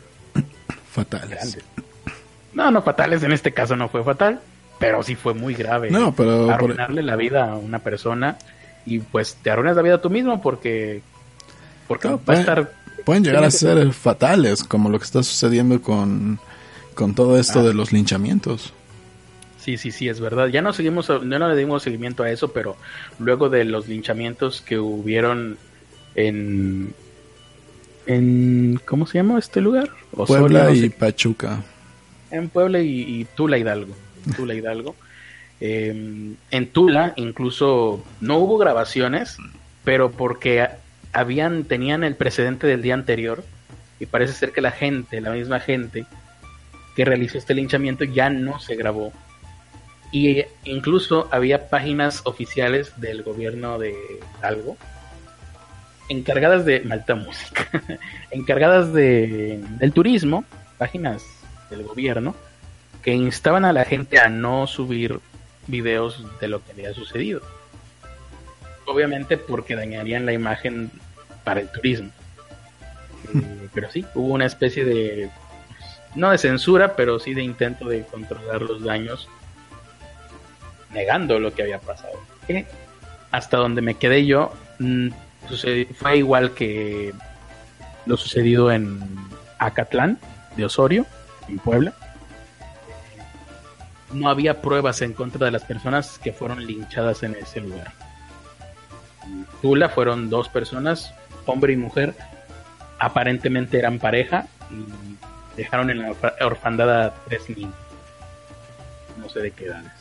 fatales. No, no fatales, en este caso no fue fatal, pero sí fue muy grave. No, pero arruinarle la vida a una persona y pues te arruinas la vida tú mismo porque porque va a estar pueden llegar a ser fatales, como lo que está sucediendo con, todo esto ah. de los linchamientos. Sí, sí, sí, es verdad. Ya no seguimos, no le dimos seguimiento a eso, pero luego de los linchamientos que hubieron en, en ¿cómo se llama este lugar? Puebla y Pachuca. En Puebla y, Tula Hidalgo. Tula Hidalgo. Em, en Tula incluso no hubo grabaciones, pero porque habían, tenían el precedente del día anterior y parece ser que la gente, la misma gente que realizó este linchamiento ya no se grabó. Y incluso había páginas oficiales del gobierno de algo encargadas de malta música, encargadas de del turismo, páginas del gobierno que instaban a la gente a no subir videos de lo que había sucedido obviamente porque dañarían la imagen para el turismo. Eh, pero sí, hubo una especie de, no de censura, pero sí de intento de controlar los daños, negando lo que había pasado. Que hasta donde me quedé yo, mm, fue igual que lo sucedido en Acatlán, de Osorio, en Puebla. No había pruebas en contra de las personas que fueron linchadas en ese lugar. Tula fueron dos personas, hombre y mujer, aparentemente eran pareja y dejaron en la orfandad a tres niños. No sé de qué edades.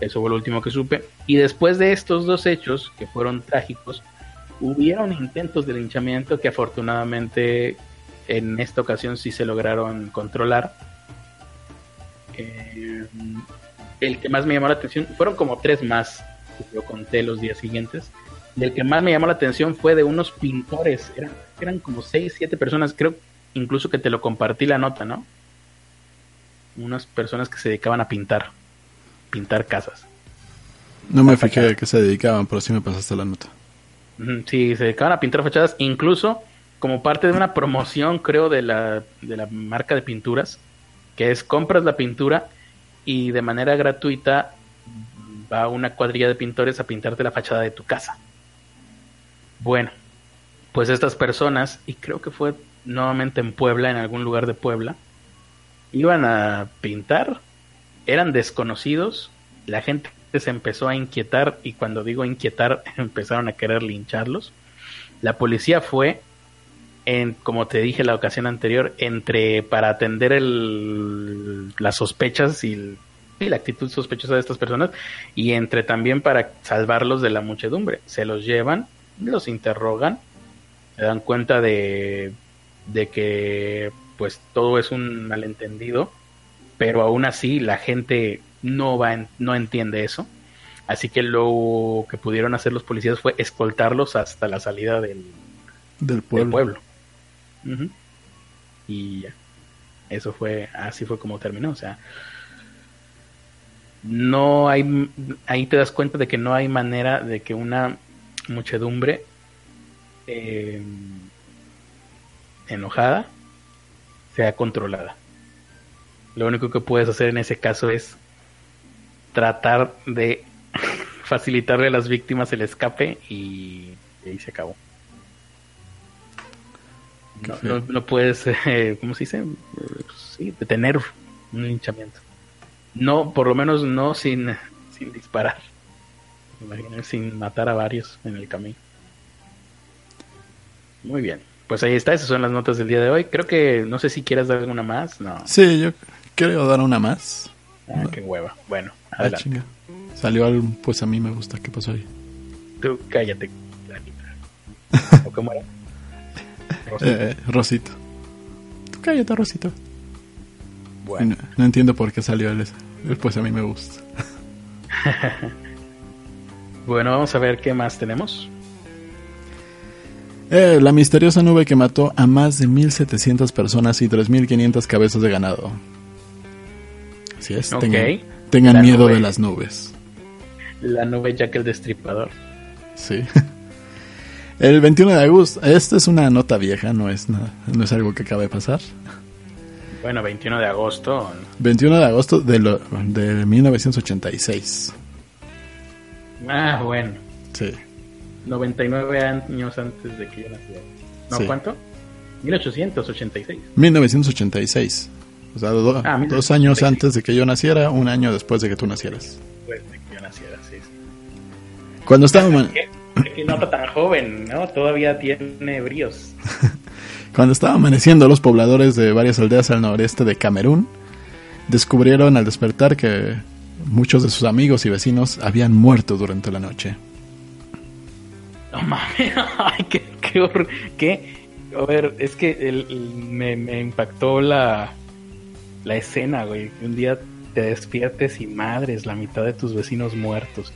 Eso fue lo último que supe. Y después de estos dos hechos, que fueron trágicos, hubieron intentos de linchamiento que afortunadamente en esta ocasión sí se lograron controlar. Eh, el que más me llamó la atención, fueron como tres más que yo conté los días siguientes, del que más me llamó la atención fue de unos pintores. Eran, eran como seis, siete personas. Creo incluso que te lo compartí la nota, ¿no? Unas personas que se dedicaban a pintar. Pintar casas. No me fijé a qué se dedicaban, pero sí me pasaste la nota. Sí, se dedicaban a pintar fachadas. Incluso como parte de una promoción, creo, de la, de la marca de pinturas, que es compras la pintura y de manera gratuita va una cuadrilla de pintores a pintarte la fachada de tu casa. Bueno, pues estas personas, y creo que fue nuevamente en Puebla, en algún lugar de Puebla, iban a pintar, eran desconocidos, la gente se empezó a inquietar y cuando digo inquietar empezaron a querer lincharlos. La policía fue, en, como te dije la ocasión anterior, entre para atender el, las sospechas y, y la actitud sospechosa de estas personas y entre también para salvarlos de la muchedumbre. Se los llevan, los interrogan, se dan cuenta de, de que pues todo es un malentendido, pero aún así la gente no va no entiende eso. Así que lo que pudieron hacer los policías fue escoltarlos hasta la salida del, del pueblo. Y ya. Eso fue, así fue como terminó. O sea, no hay, ahí te das cuenta de que no hay manera de que una muchedumbre eh, enojada sea controlada. Lo único que puedes hacer en ese caso es tratar de facilitarle a las víctimas el escape y, ahí se acabó. No, no, puedes, eh, ¿cómo se dice? Sí, detener un linchamiento. No, por lo menos no sin, sin disparar. Sin matar a varios en el camino. Muy bien. Pues ahí está, esas son las notas del día de hoy. Creo que, no sé si quieras dar alguna más. No. Sí, yo quiero dar una más. Ah, qué hueva. Bueno, ah, adelante. Salió algo, pues a mí me gusta. ¿Qué pasó ahí? Tú cállate, ¿O cómo era? Rosito. Eh, Rosito. Tú cállate, Rosito. Bueno. No, entiendo por qué salió él. Pues a mí me gusta. bueno, vamos a ver qué más tenemos. Eh, la misteriosa nube que mató a más de 1.700 personas y 3.500 cabezas de ganado. Así es. Tengan, miedo de las nubes. La nube Jack el Destripador. Sí. El 21 de agosto. Esta es una nota vieja, no es, nada, no es algo que acaba de pasar. Bueno, 21 de agosto. 21 de agosto de, lo, de 1986. Ah, bueno. Sí. 99 años antes de que yo naciera. ¿No cuánto? 1886. 1986. O sea, ah, dos años antes de que yo naciera, un año después de que tú nacieras. Después de que yo naciera, sí. Cuando estaba... ¿Qué, qué nota tan joven, ¿no? Todavía tiene bríos. Cuando estaba amaneciendo, los pobladores de varias aldeas al noreste de Camerún descubrieron al despertar que muchos de sus amigos y vecinos habían muerto durante la noche. No mames, ay, qué, qué, horror. ¿Qué? A ver, es que el, me, me, impactó la, la escena, güey. Un día te despiertes y madres, la mitad de tus vecinos muertos.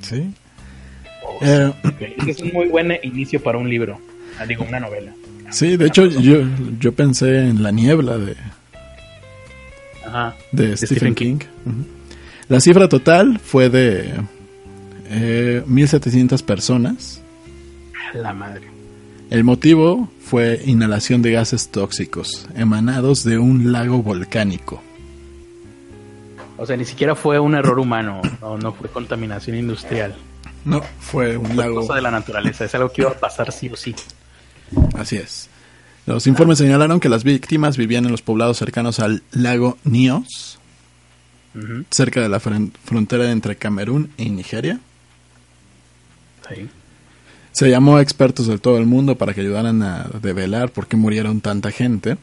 Sí. Oh, eh, es un muy buen inicio para un libro. Ah, digo, una novela. Sí, de hecho, yo, yo pensé en La Niebla de, de, Stephen, King. La cifra total fue de eh, 1.700 personas. La madre. El motivo fue inhalación de gases tóxicos emanados de un lago volcánico. O sea, ni siquiera fue un error humano, no, no fue contaminación industrial. No, fue un lago. cosa de la naturaleza, es algo que iba a pasar sí o sí. Así es. Los informes señalaron que las víctimas vivían en los poblados cercanos al lago Nios, cerca de la frontera entre Camerún y Nigeria. Se llamó a expertos de todo el mundo para que ayudaran a develar por qué murieron tanta gente.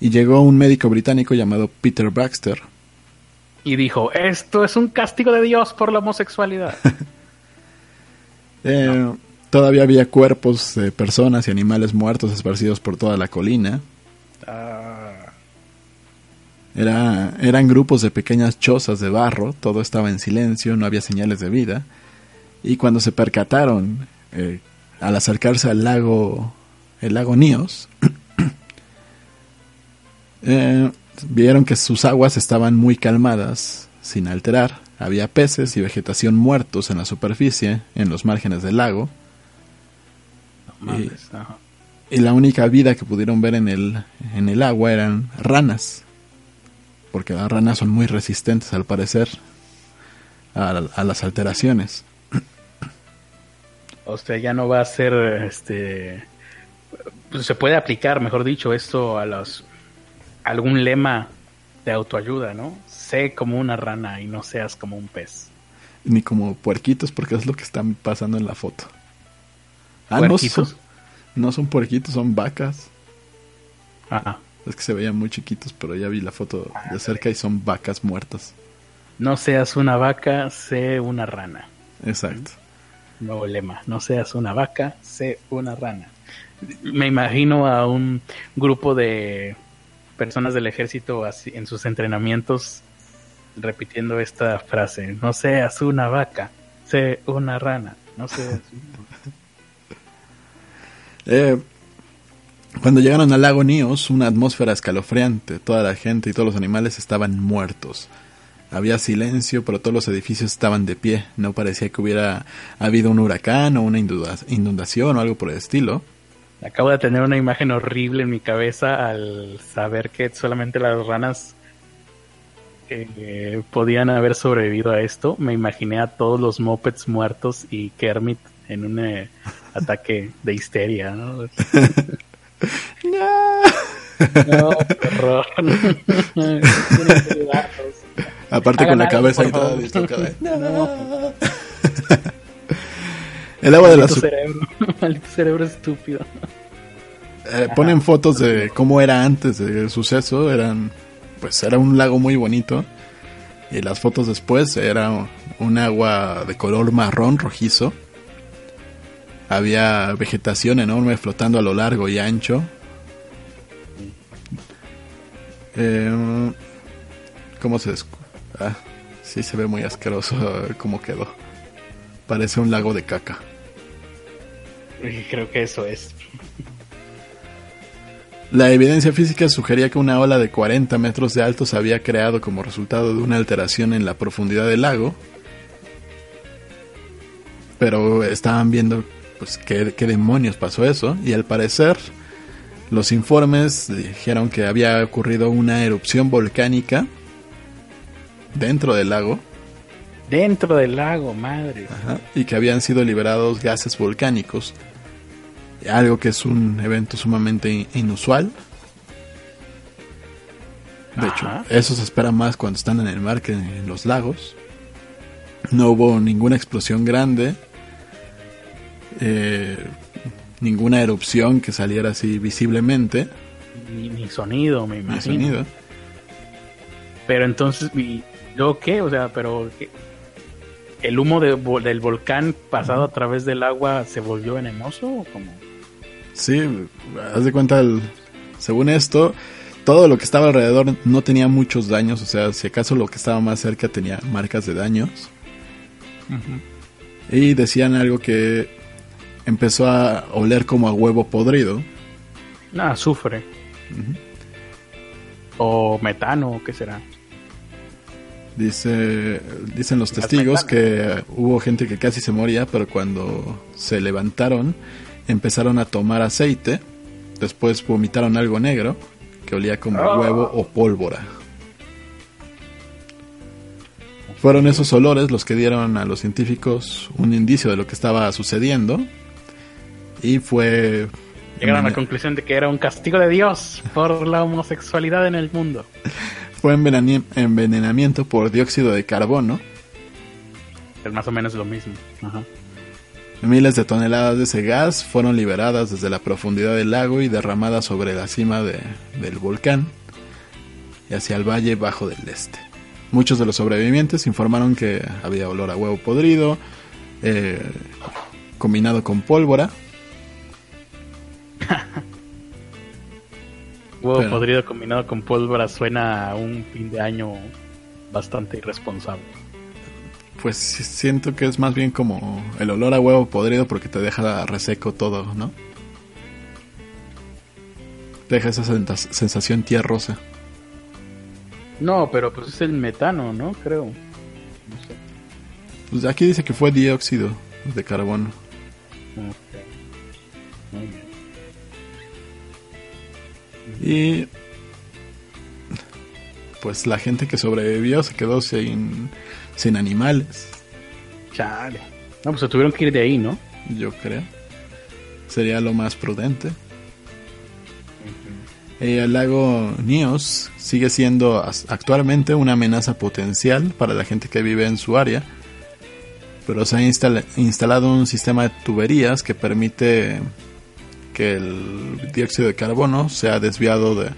Y llegó un médico británico llamado Peter Baxter. Y dijo, esto es un castigo de Dios por la homosexualidad. eh, Todavía había cuerpos de personas y animales muertos esparcidos por toda la colina. Ah. Era, eran grupos de pequeñas chozas de barro, todo estaba en silencio, no había señales de vida. Y cuando se percataron, eh, al acercarse al lago, el lago Níos, eh, vieron que sus aguas estaban muy calmadas, sin alterar. Había peces y vegetación muertos en la superficie, en los márgenes del lago y la única vida que pudieron ver en el, en el agua eran ranas. Porque las ranas son muy resistentes al parecer a, a las alteraciones. O sea, ya no va a ser, este, pues se puede aplicar, mejor dicho, esto a los, algún lema de autoayuda, ¿no? Sé como una rana y no seas como un pez. Ni como puerquitos, porque es lo que están pasando en la foto. Ah, no son, no son puerquitos, son vacas. Ah. Es que se veían muy chiquitos, pero ya vi la foto de cerca y son vacas muertas. No seas una vaca, sé una rana. Exacto. Nuevo lema, no seas una vaca, sé una rana. Me imagino a un grupo de personas del ejército así, en sus entrenamientos repitiendo esta frase, no seas una vaca, sé una rana, no seas eh, cuando llegaron al lago Nios, una atmósfera escalofriante, toda la gente y todos los animales estaban muertos. Había silencio, pero todos los edificios estaban de pie. No parecía que hubiera habido un huracán o una inundación o algo por el estilo. Acabo de tener una imagen horrible en mi cabeza al saber que solamente las ranas eh, podían haber sobrevivido a esto. Me imaginé a todos los mopeds muertos y Kermit en un eh, ataque de histeria, ¿no? no. No, horror. Aparte con la cabeza y todo No. El agua de la cerebro. Maldito cerebro estúpido. Eh, ponen fotos de cómo era antes del suceso. Eran, pues era un lago muy bonito. Y las fotos después era un agua de color marrón rojizo. Había vegetación enorme flotando a lo largo y ancho. Eh, ¿Cómo se Ah, sí se ve muy asqueroso cómo quedó. Parece un lago de caca. Creo que eso es. La evidencia física sugería que una ola de 40 metros de alto se había creado como resultado de una alteración en la profundidad del lago. Pero estaban viendo pues qué, qué demonios pasó eso y al parecer los informes dijeron que había ocurrido una erupción volcánica dentro del lago. Dentro del lago, madre. y que habían sido liberados gases volcánicos. Algo que es un evento sumamente inusual. De hecho, eso se espera más cuando están en el mar que en los lagos. No hubo ninguna explosión grande. Eh, ninguna erupción que saliera así visiblemente. Ni, sonido, me imagino. Ni sonido. Pero entonces, ¿Yo qué? O sea, pero ¿el humo del volcán pasado a través del agua se volvió venenoso o cómo? Sí, haz de cuenta, según esto, todo lo que estaba alrededor no tenía muchos daños, o sea, si acaso lo que estaba más cerca tenía marcas de daños. Y decían algo que empezó a oler como a huevo podrido. Ah, azufre. O metano, ¿qué será? Dice, dicen los testigos que hubo gente que casi se moría, pero cuando se levantaron empezaron a tomar aceite, después vomitaron algo negro que olía como huevo o pólvora. Fueron esos olores los que dieron a los científicos un indicio de lo que estaba sucediendo y fue... Llegaron a la conclusión de que era un castigo de Dios por la homosexualidad en el mundo. fue envenenamiento por dióxido de carbono. Es más o menos lo mismo. Miles de toneladas de ese gas fueron liberadas desde la profundidad del lago y derramadas sobre la cima del volcán y hacia el valle bajo del este. Muchos de los sobrevivientes informaron que había olor a huevo podrido, eh, combinado con pólvora. Huevo podrido combinado con pólvora suena a un fin de año bastante irresponsable. Pues siento que es más bien como el olor a huevo podrido porque te deja reseco todo, ¿no? Deja esa sensación tierrosa. No, pero pues es el metano, ¿no? Creo. Pues aquí dice que fue dióxido de carbono. Y pues la gente que sobrevivió se quedó sin, sin animales. Chale. No, pues se tuvieron que ir de ahí, ¿no? Yo creo. Sería lo más prudente. Eh, el lago Nios sigue siendo actualmente una amenaza potencial para la gente que vive en su área, pero se ha instalado un sistema de tuberías que permite que el dióxido de carbono sea desviado de,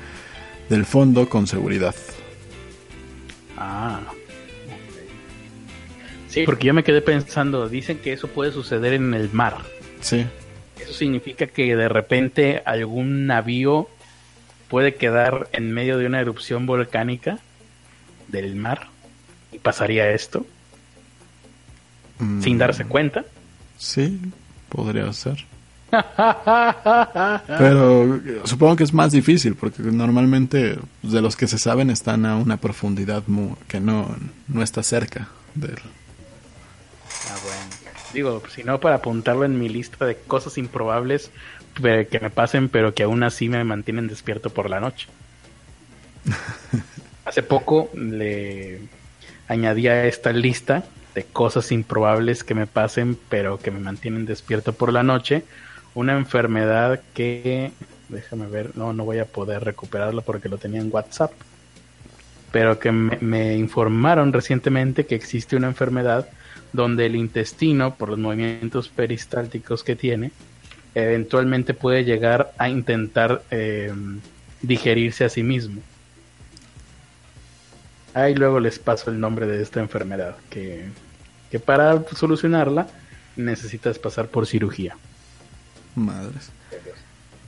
del fondo con seguridad. Ah. Sí, porque yo me quedé pensando, dicen que eso puede suceder en el mar. Sí. Eso significa que de repente algún navío puede quedar en medio de una erupción volcánica del mar y pasaría esto sin darse mm. cuenta. Sí, podría ser. Pero supongo que es más difícil porque normalmente de los que se saben están a una profundidad que no, no está cerca del... Ah, bueno. Digo, si no para apuntarlo en mi lista de cosas improbables que me pasen, pero que aún así me mantienen despierto por la noche. Hace poco le añadí a esta lista de cosas improbables que me pasen, pero que me mantienen despierto por la noche, una enfermedad que, déjame ver, no, no voy a poder recuperarlo porque lo tenía en WhatsApp, pero que me, informaron recientemente que existe una enfermedad donde el intestino, por los movimientos peristálticos que tiene, eventualmente puede llegar a intentar eh, digerirse a sí mismo. Ahí luego les paso el nombre de esta enfermedad, que, que para solucionarla necesitas pasar por cirugía. Madres.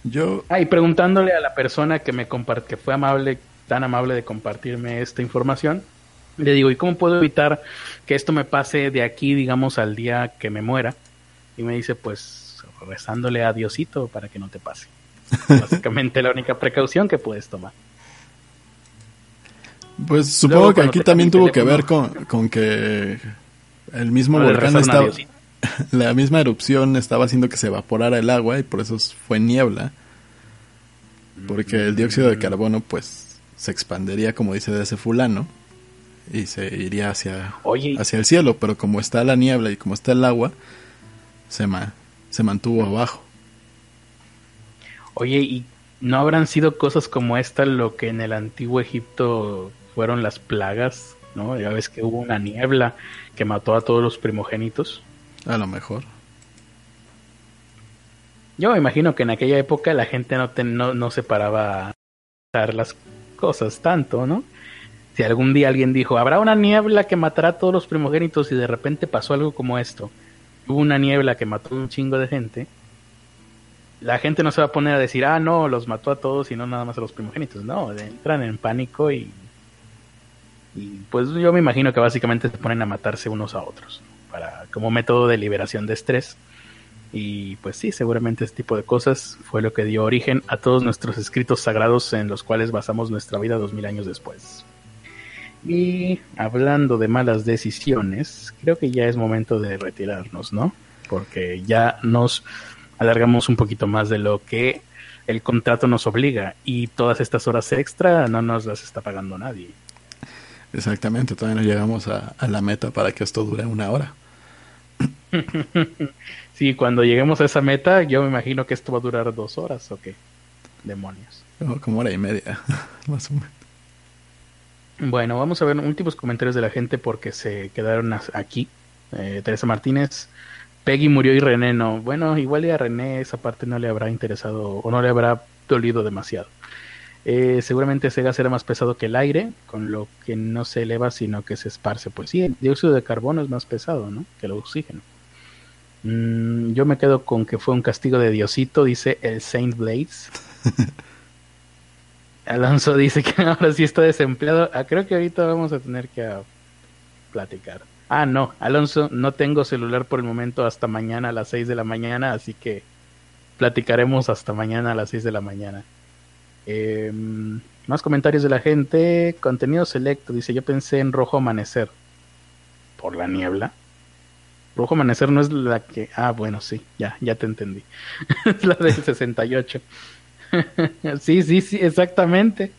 Yo. Ah, y preguntándole a la persona que me compart que fue amable, tan amable de compartirme esta información, le digo, ¿y cómo puedo evitar que esto me pase de aquí, digamos, al día que me muera? Y me dice, pues, rezándole a Diosito para que no te pase. Básicamente la única precaución que puedes tomar. Pues supongo que aquí también tuvo que ver con, con que el mismo volcán estaba la misma erupción estaba haciendo que se evaporara el agua y por eso fue niebla. Porque el dióxido de carbono pues se expandería como dice de ese fulano y se iría hacia, hacia el cielo, pero como está la niebla y como está el agua, se, se mantuvo abajo. Oye, ¿y no habrán sido cosas como esta lo que en el antiguo Egipto fueron las plagas? ¿No? Ya ves que hubo una niebla que mató a todos los primogénitos. A lo mejor. Yo me imagino que en aquella época la gente no, no, no se paraba a las cosas tanto, ¿no? Si algún día alguien dijo, habrá una niebla que matará a todos los primogénitos y de repente pasó algo como esto, hubo una niebla que mató a un chingo de gente, la gente no se va a poner a decir, ah, no, los mató a todos y no nada más a los primogénitos. No, entran en pánico y, y pues yo me imagino que básicamente se ponen a matarse unos a otros para como método de liberación de estrés. Y pues sí, seguramente este tipo de cosas fue lo que dio origen a todos nuestros escritos sagrados en los cuales basamos nuestra vida dos mil años después. Y hablando de malas decisiones, creo que ya es momento de retirarnos, ¿no? Porque ya nos alargamos un poquito más de lo que el contrato nos obliga y todas estas horas extra no nos las está pagando nadie. Exactamente, todavía no llegamos a la meta para que esto dure una hora. sí, cuando lleguemos a esa meta, yo me imagino que esto va a durar dos horas o qué. Demonios. como hora y media, más o menos. Bueno, vamos a ver últimos comentarios de la gente porque se quedaron aquí. Eh, Teresa Martínez, Peggy murió y René no. Bueno, igual a René esa parte no le habrá interesado o no le habrá dolido demasiado. Eh, seguramente ese gas era más pesado que el aire, con lo que no se eleva sino que se esparce. Pues sí, el dióxido de carbono es más pesado ¿no? que el oxígeno. Mm, yo me quedo con que fue un castigo de Diosito, dice el Saint Blades. Alonso dice que ahora sí está desempleado. Ah, creo que ahorita vamos a tener que ah, platicar. Ah, no, Alonso, no tengo celular por el momento hasta mañana a las 6 de la mañana, así que platicaremos hasta mañana a las 6 de la mañana. Eh, más comentarios de la gente. Contenido selecto. Dice, yo pensé en Rojo Amanecer. Por la niebla. Rojo Amanecer no es la que... Ah, bueno, sí. Ya, ya te entendí. es la del 68. sí, sí, sí, exactamente.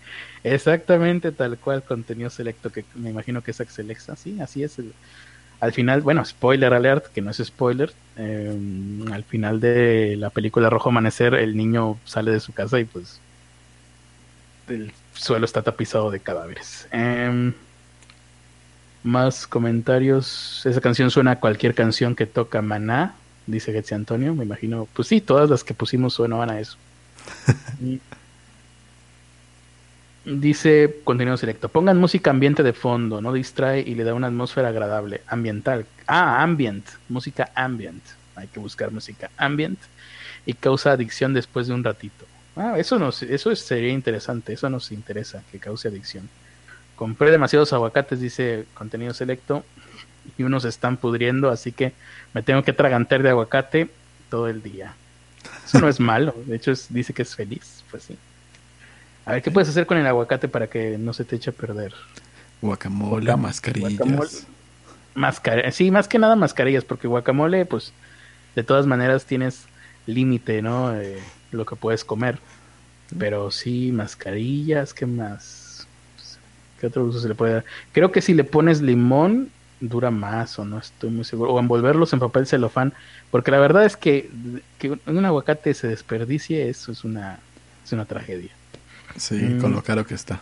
Exactamente, tal cual, contenido selecto, que me imagino que es Axelexa. Sí, así es. al final, bueno, spoiler alert, que no es spoiler. Em, al final de la película Rojo Amanecer, el niño sale de su casa y pues el suelo está tapizado de cadáveres. Em, más comentarios. Esa canción suena a cualquier canción que toca Maná, dice Getsi Antonio. Me imagino, pues sí, todas las que pusimos suenan a eso. Dice contenido selecto. Pongan música ambiente de fondo, no distrae y le da una atmósfera agradable. Ambiental. Ah, ambient. Música ambient. Hay que buscar música ambient. Y causa adicción después de un ratito. Ah, eso, nos, eso sería interesante. Eso nos interesa, que cause adicción. Compré demasiados aguacates, dice contenido selecto. Y unos están pudriendo, así que me tengo que tragantar de aguacate todo el día. Eso no es malo. De hecho, dice que es feliz. Pues sí. A ver, ¿qué puedes hacer con el aguacate para que no se te eche a perder? Guacamole, mascarillas. sí, más que nada mascarillas, porque guacamole, pues, de todas maneras tienes límite, ¿no? Eh, lo que puedes comer. Pero sí, mascarillas, ¿qué más? ¿Qué otro uso se le puede dar? Creo que si le pones limón, dura más, o no estoy muy seguro. O envolverlos en papel celofán, porque la verdad es que que un aguacate se desperdicie, eso es una, es una tragedia. Sí, mm. con lo caro que está.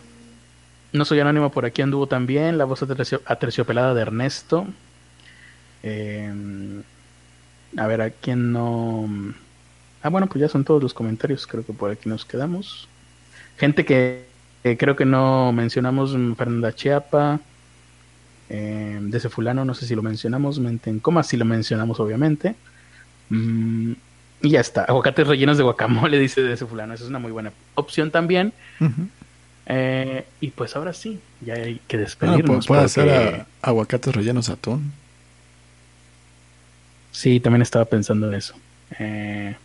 No soy anónimo, por aquí anduvo también. La voz aterciopelada de Ernesto. Em, a ver, ¿a quién no...? Ah, bueno, pues ya son todos los comentarios. Creo que por aquí nos quedamos. Gente que, creo que no mencionamos. Fernanda Chiapa. Eh, de ese fulano, no sé si lo mencionamos. Mente en coma, si lo mencionamos, obviamente. Mm, y ya está. Aguacates rellenos de guacamole, dice de ese fulano. Esa es una muy buena opción también. Eh, y pues ahora sí, ya hay que despedirnos. Ah, puede hacer aguacates rellenos atún. Sí, también estaba pensando en eso. Eh,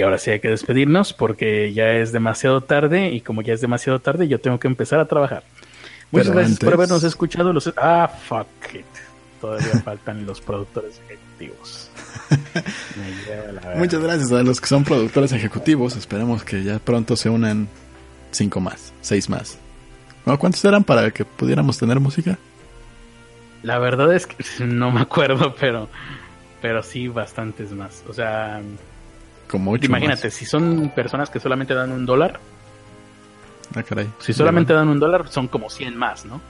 y ahora sí hay que despedirnos porque ya es demasiado tarde y como ya es demasiado tarde yo tengo que empezar a trabajar. Muchas gracias por habernos escuchado. Los... Ah, fuck it. Todavía faltan los productores ejecutivos. Muchas gracias a los que son productores ejecutivos. Esperemos que ya pronto se unan cinco más, seis más. ¿Cuántos eran para que pudiéramos tener música? La verdad es que no me acuerdo, pero, pero sí bastantes más. O sea, como imagínate, si son personas que solamente dan un dólar. Ah, caray. Si solamente dan un dólar, son como 100 más, ¿no?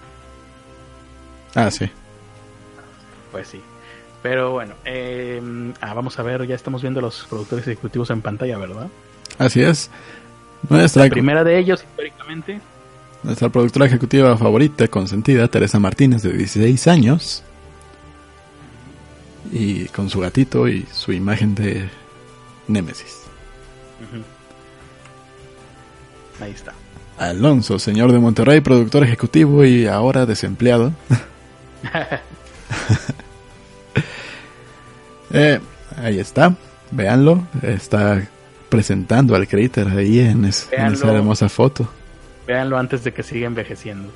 Ah, sí. Pues sí. Pero bueno, eh, ah, vamos a ver, ya estamos viendo los productores ejecutivos en pantalla, ¿verdad? Así es. Nuestra la primera de ellos, históricamente. Nuestra productora ejecutiva favorita, consentida, Teresa Martínez, de 16 años. Y con su gatito y su imagen de Némesis. Ahí está. Alonso, señor de Monterrey, productor ejecutivo y ahora desempleado. Eh, ahí está, véanlo, está presentando al crater ahí en, esa hermosa foto. Véanlo antes de que siga envejeciendo.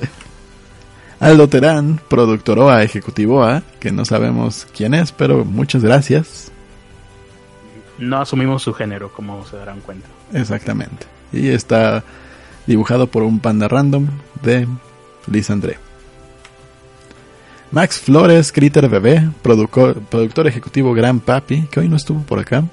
Aldo Terán, productor OA, ejecutivo A, que no sabemos quién es, pero muchas gracias. No asumimos su género, como se darán cuenta. Exactamente. Y está dibujado por un panda random de Liz André. Max Flores, Critter Bebé, productor, ejecutivo Gran Papi, que hoy no estuvo por acá.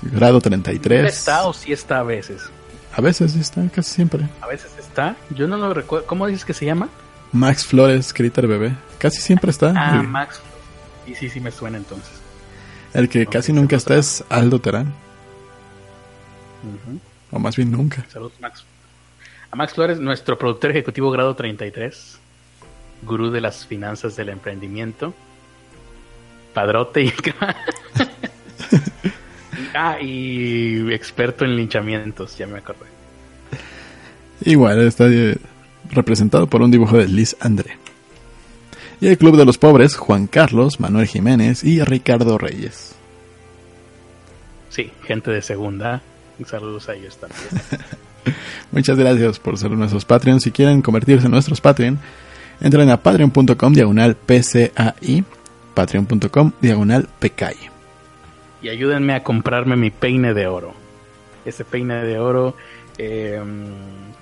Grado 33. ¿Está o sí está a veces? A veces está, casi siempre. A veces está. Yo no lo recuerdo. ¿Cómo dices que se llama? Max Flores, Critter Bebé. Casi siempre está. Ah, Max. Y sí, sí me suena entonces. El que casi nunca está es Aldo Terán. O más bien nunca. Saludos, Max. A Max Flores, nuestro productor ejecutivo grado 33 gurú de las finanzas del emprendimiento, padrote y, ah, y experto en linchamientos, ya me acordé. Igual está eh, representado por un dibujo de Liz André. Y el Club de los Pobres, Juan Carlos, Manuel Jiménez y Ricardo Reyes. Sí, gente de segunda. Saludos a ellos también. Muchas gracias por ser nuestros Patreons. Si quieren convertirse en nuestros Patreon, Entren a patreon.com diagonal PCAI, patreon.com diagonal PKI. y ayúdenme a comprarme mi peine de oro. Ese peine de oro eh,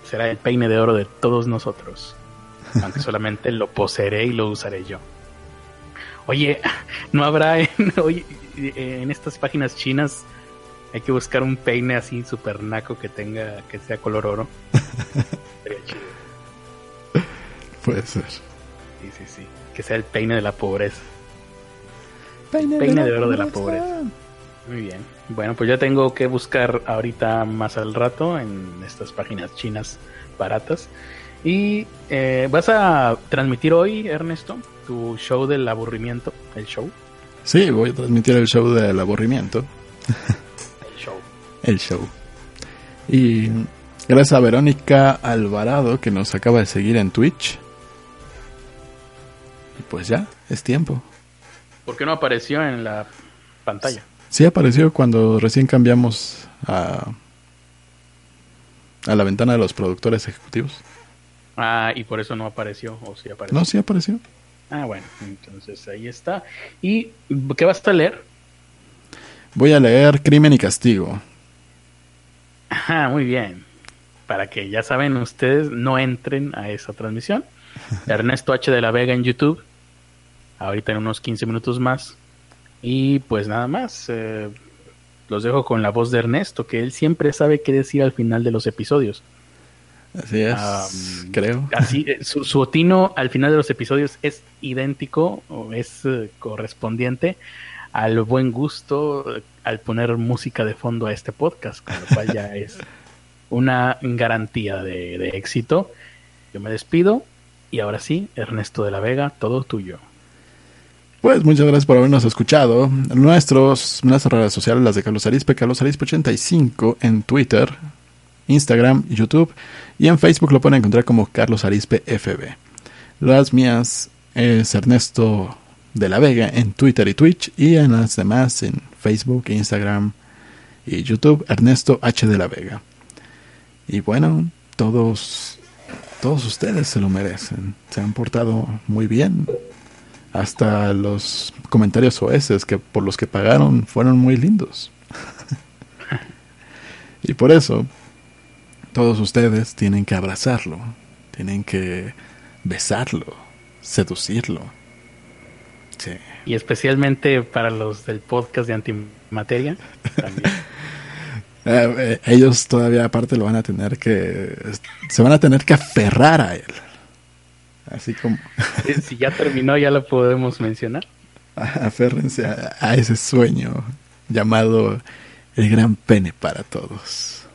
será el peine de oro de todos nosotros. Aunque solamente lo poseeré y lo usaré yo. Oye, ¿no habrá en, en estas páginas chinas hay que buscar un peine así super naco que tenga, que sea color oro? Sería chido. Puede ser. Sí, sí, sí. Que sea el peine de la pobreza. Peine, de, oro de la pobreza. Muy bien. Bueno, pues ya tengo que buscar ahorita más al rato en estas páginas chinas baratas. Y eh, vas a transmitir hoy, Ernesto, tu show del aburrimiento, el show. Sí, voy a transmitir el show del aburrimiento. El show. el show. Y gracias a Verónica Alvarado que nos acaba de seguir en Twitch. Y pues ya, es tiempo. ¿Por qué no apareció en la pantalla? Sí apareció cuando recién cambiamos a, a la ventana de los productores ejecutivos. Ah, y por eso no apareció, o sí apareció. No, sí apareció. Ah, bueno, entonces ahí está. ¿Y qué vas a leer? Voy a leer Crimen y Castigo. Ajá, muy bien. Para que ya saben ustedes, no entren a esa transmisión. Ernesto H. de la Vega en YouTube. Ahorita en unos 15 minutos más. Y pues nada más. Eh, los dejo con la voz de Ernesto, que él siempre sabe qué decir al final de los episodios. Así es, Um, creo. Así, eh, su, su otino al final de los episodios es idéntico o es eh, correspondiente al buen gusto eh, al poner música de fondo a este podcast, con lo cual ya es una garantía de, de éxito. Yo me despido y ahora sí, Ernesto de la Vega, todo tuyo. Pues muchas gracias por habernos escuchado. Nuestros, nuestras redes sociales, las de Carlos Arispe, Carlos Arispe 85 en Twitter, Instagram, YouTube y en Facebook lo pueden encontrar como Carlos Arispe FB. Las mías es Ernesto de la Vega en Twitter y Twitch y en las demás en Facebook, Instagram y YouTube Ernesto H de la Vega. Y bueno, todos todos ustedes se lo merecen. Se han portado muy bien. Hasta los comentarios OS que por los que pagaron fueron muy lindos. y por eso todos ustedes tienen que abrazarlo, tienen que besarlo, seducirlo. Sí. Y especialmente para los del podcast de Antimateria. También. Eh, eh, ellos todavía aparte lo van a tener que se van a tener que aferrar a él. Así como si ya terminó, ya lo podemos mencionar. aférrense a, a ese sueño llamado el gran pene para todos.